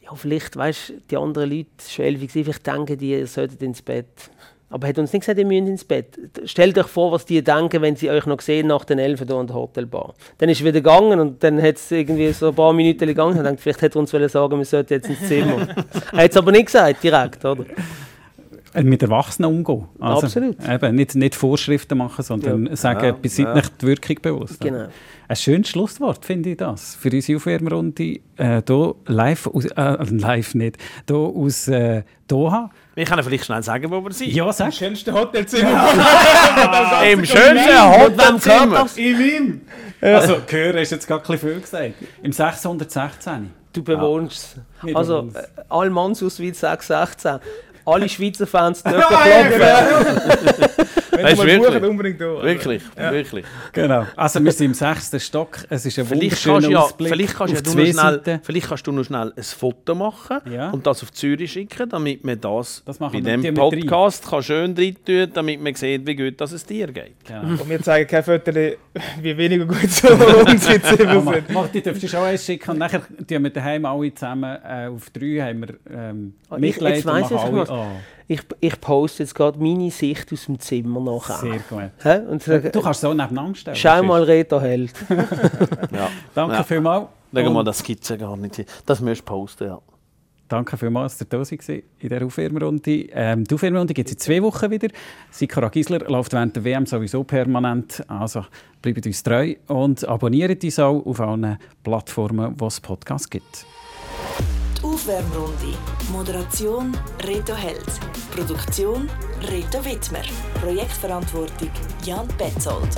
ja, vielleicht, weißt du, die anderen Leute, war elf, vielleicht denken die, ihr solltet ins Bett. Aber er hat uns nicht gesagt, ihr müsst ins Bett. Stellt euch vor, was die denken, wenn sie euch noch sehen nach den Elfen hier an der Hotelbar. Dann ist er wieder gegangen und dann hat es irgendwie so ein paar Minuten gegangen und denkt, vielleicht hätte er uns sagen wir sollten jetzt ins Zimmer. er hat es aber nicht gesagt, direkt, oder? Äh, mit Erwachsenen umgehen. Also, Absolut. Eben, nicht, nicht Vorschriften machen, sondern ja. sagen, ja, ihr seid ja. nicht die Wirkung bewusst. Genau. Ein schönes Schlusswort, finde ich das, für unsere Aufwärmrunde äh, hier live, aus, äh, live nicht, hier aus äh, Doha. Wir können vielleicht schnell sagen, wo wir sind. Ja, sag. Im schönsten Hotelzimmer. Ja. Im schönsten Hotelzimmer. In Wien. Also, hören ist jetzt gar ein bisschen viel gesagt. Im 616. Du bewohnst es. Also, äh, Allmannsausweis 616 alle Schweizer Fans dürfen klopfen. Wenn du mal buchen, unbedingt da. Wirklich, ja. wirklich. Genau. Also wir sind im sechsten Stock. Es ist ein vielleicht wunderschöner ja, Ausblick vielleicht kannst ja du noch schnell, Vielleicht kannst du noch schnell ein Foto machen ja. und das auf Zürich schicken, damit man das, das bei diesem Podcast kann schön rein tun, damit man sieht, wie gut es dir geht. Genau. Und wir zeigen keine Fotos, wie weniger gut so umsitzen ja, sind. Mach, die dürftest du auch eins schicken und nachher tun wir daheim alle zusammen äh, auf drei haben wir ähm, Mitleid ich, jetzt weiss ich alle, oh. ich, ich poste jetzt gerade meine Sicht aus dem Zimmer nachher. Sehr gut. Hä? Und sage, du kannst so nebeneinander stellen. Schau mal, Reto Held. ja. Danke ja. vielmals. Legen wir das Skizze gar nicht hin. Das müsst du posten, ja. Danke vielmals, dass ihr da war in dieser Aufwärmrunde. Ähm, die Aufwärmrunde gibt es in zwei Wochen wieder. Sikora Gisler läuft während der WM sowieso permanent. Also bleibt uns treu und abonniert uns auch auf allen Plattformen, wo es Podcasts gibt. Aufwärmrunde. Moderation Reto Held. Produktion Reto Wittmer. Projektverantwortung Jan Betzold.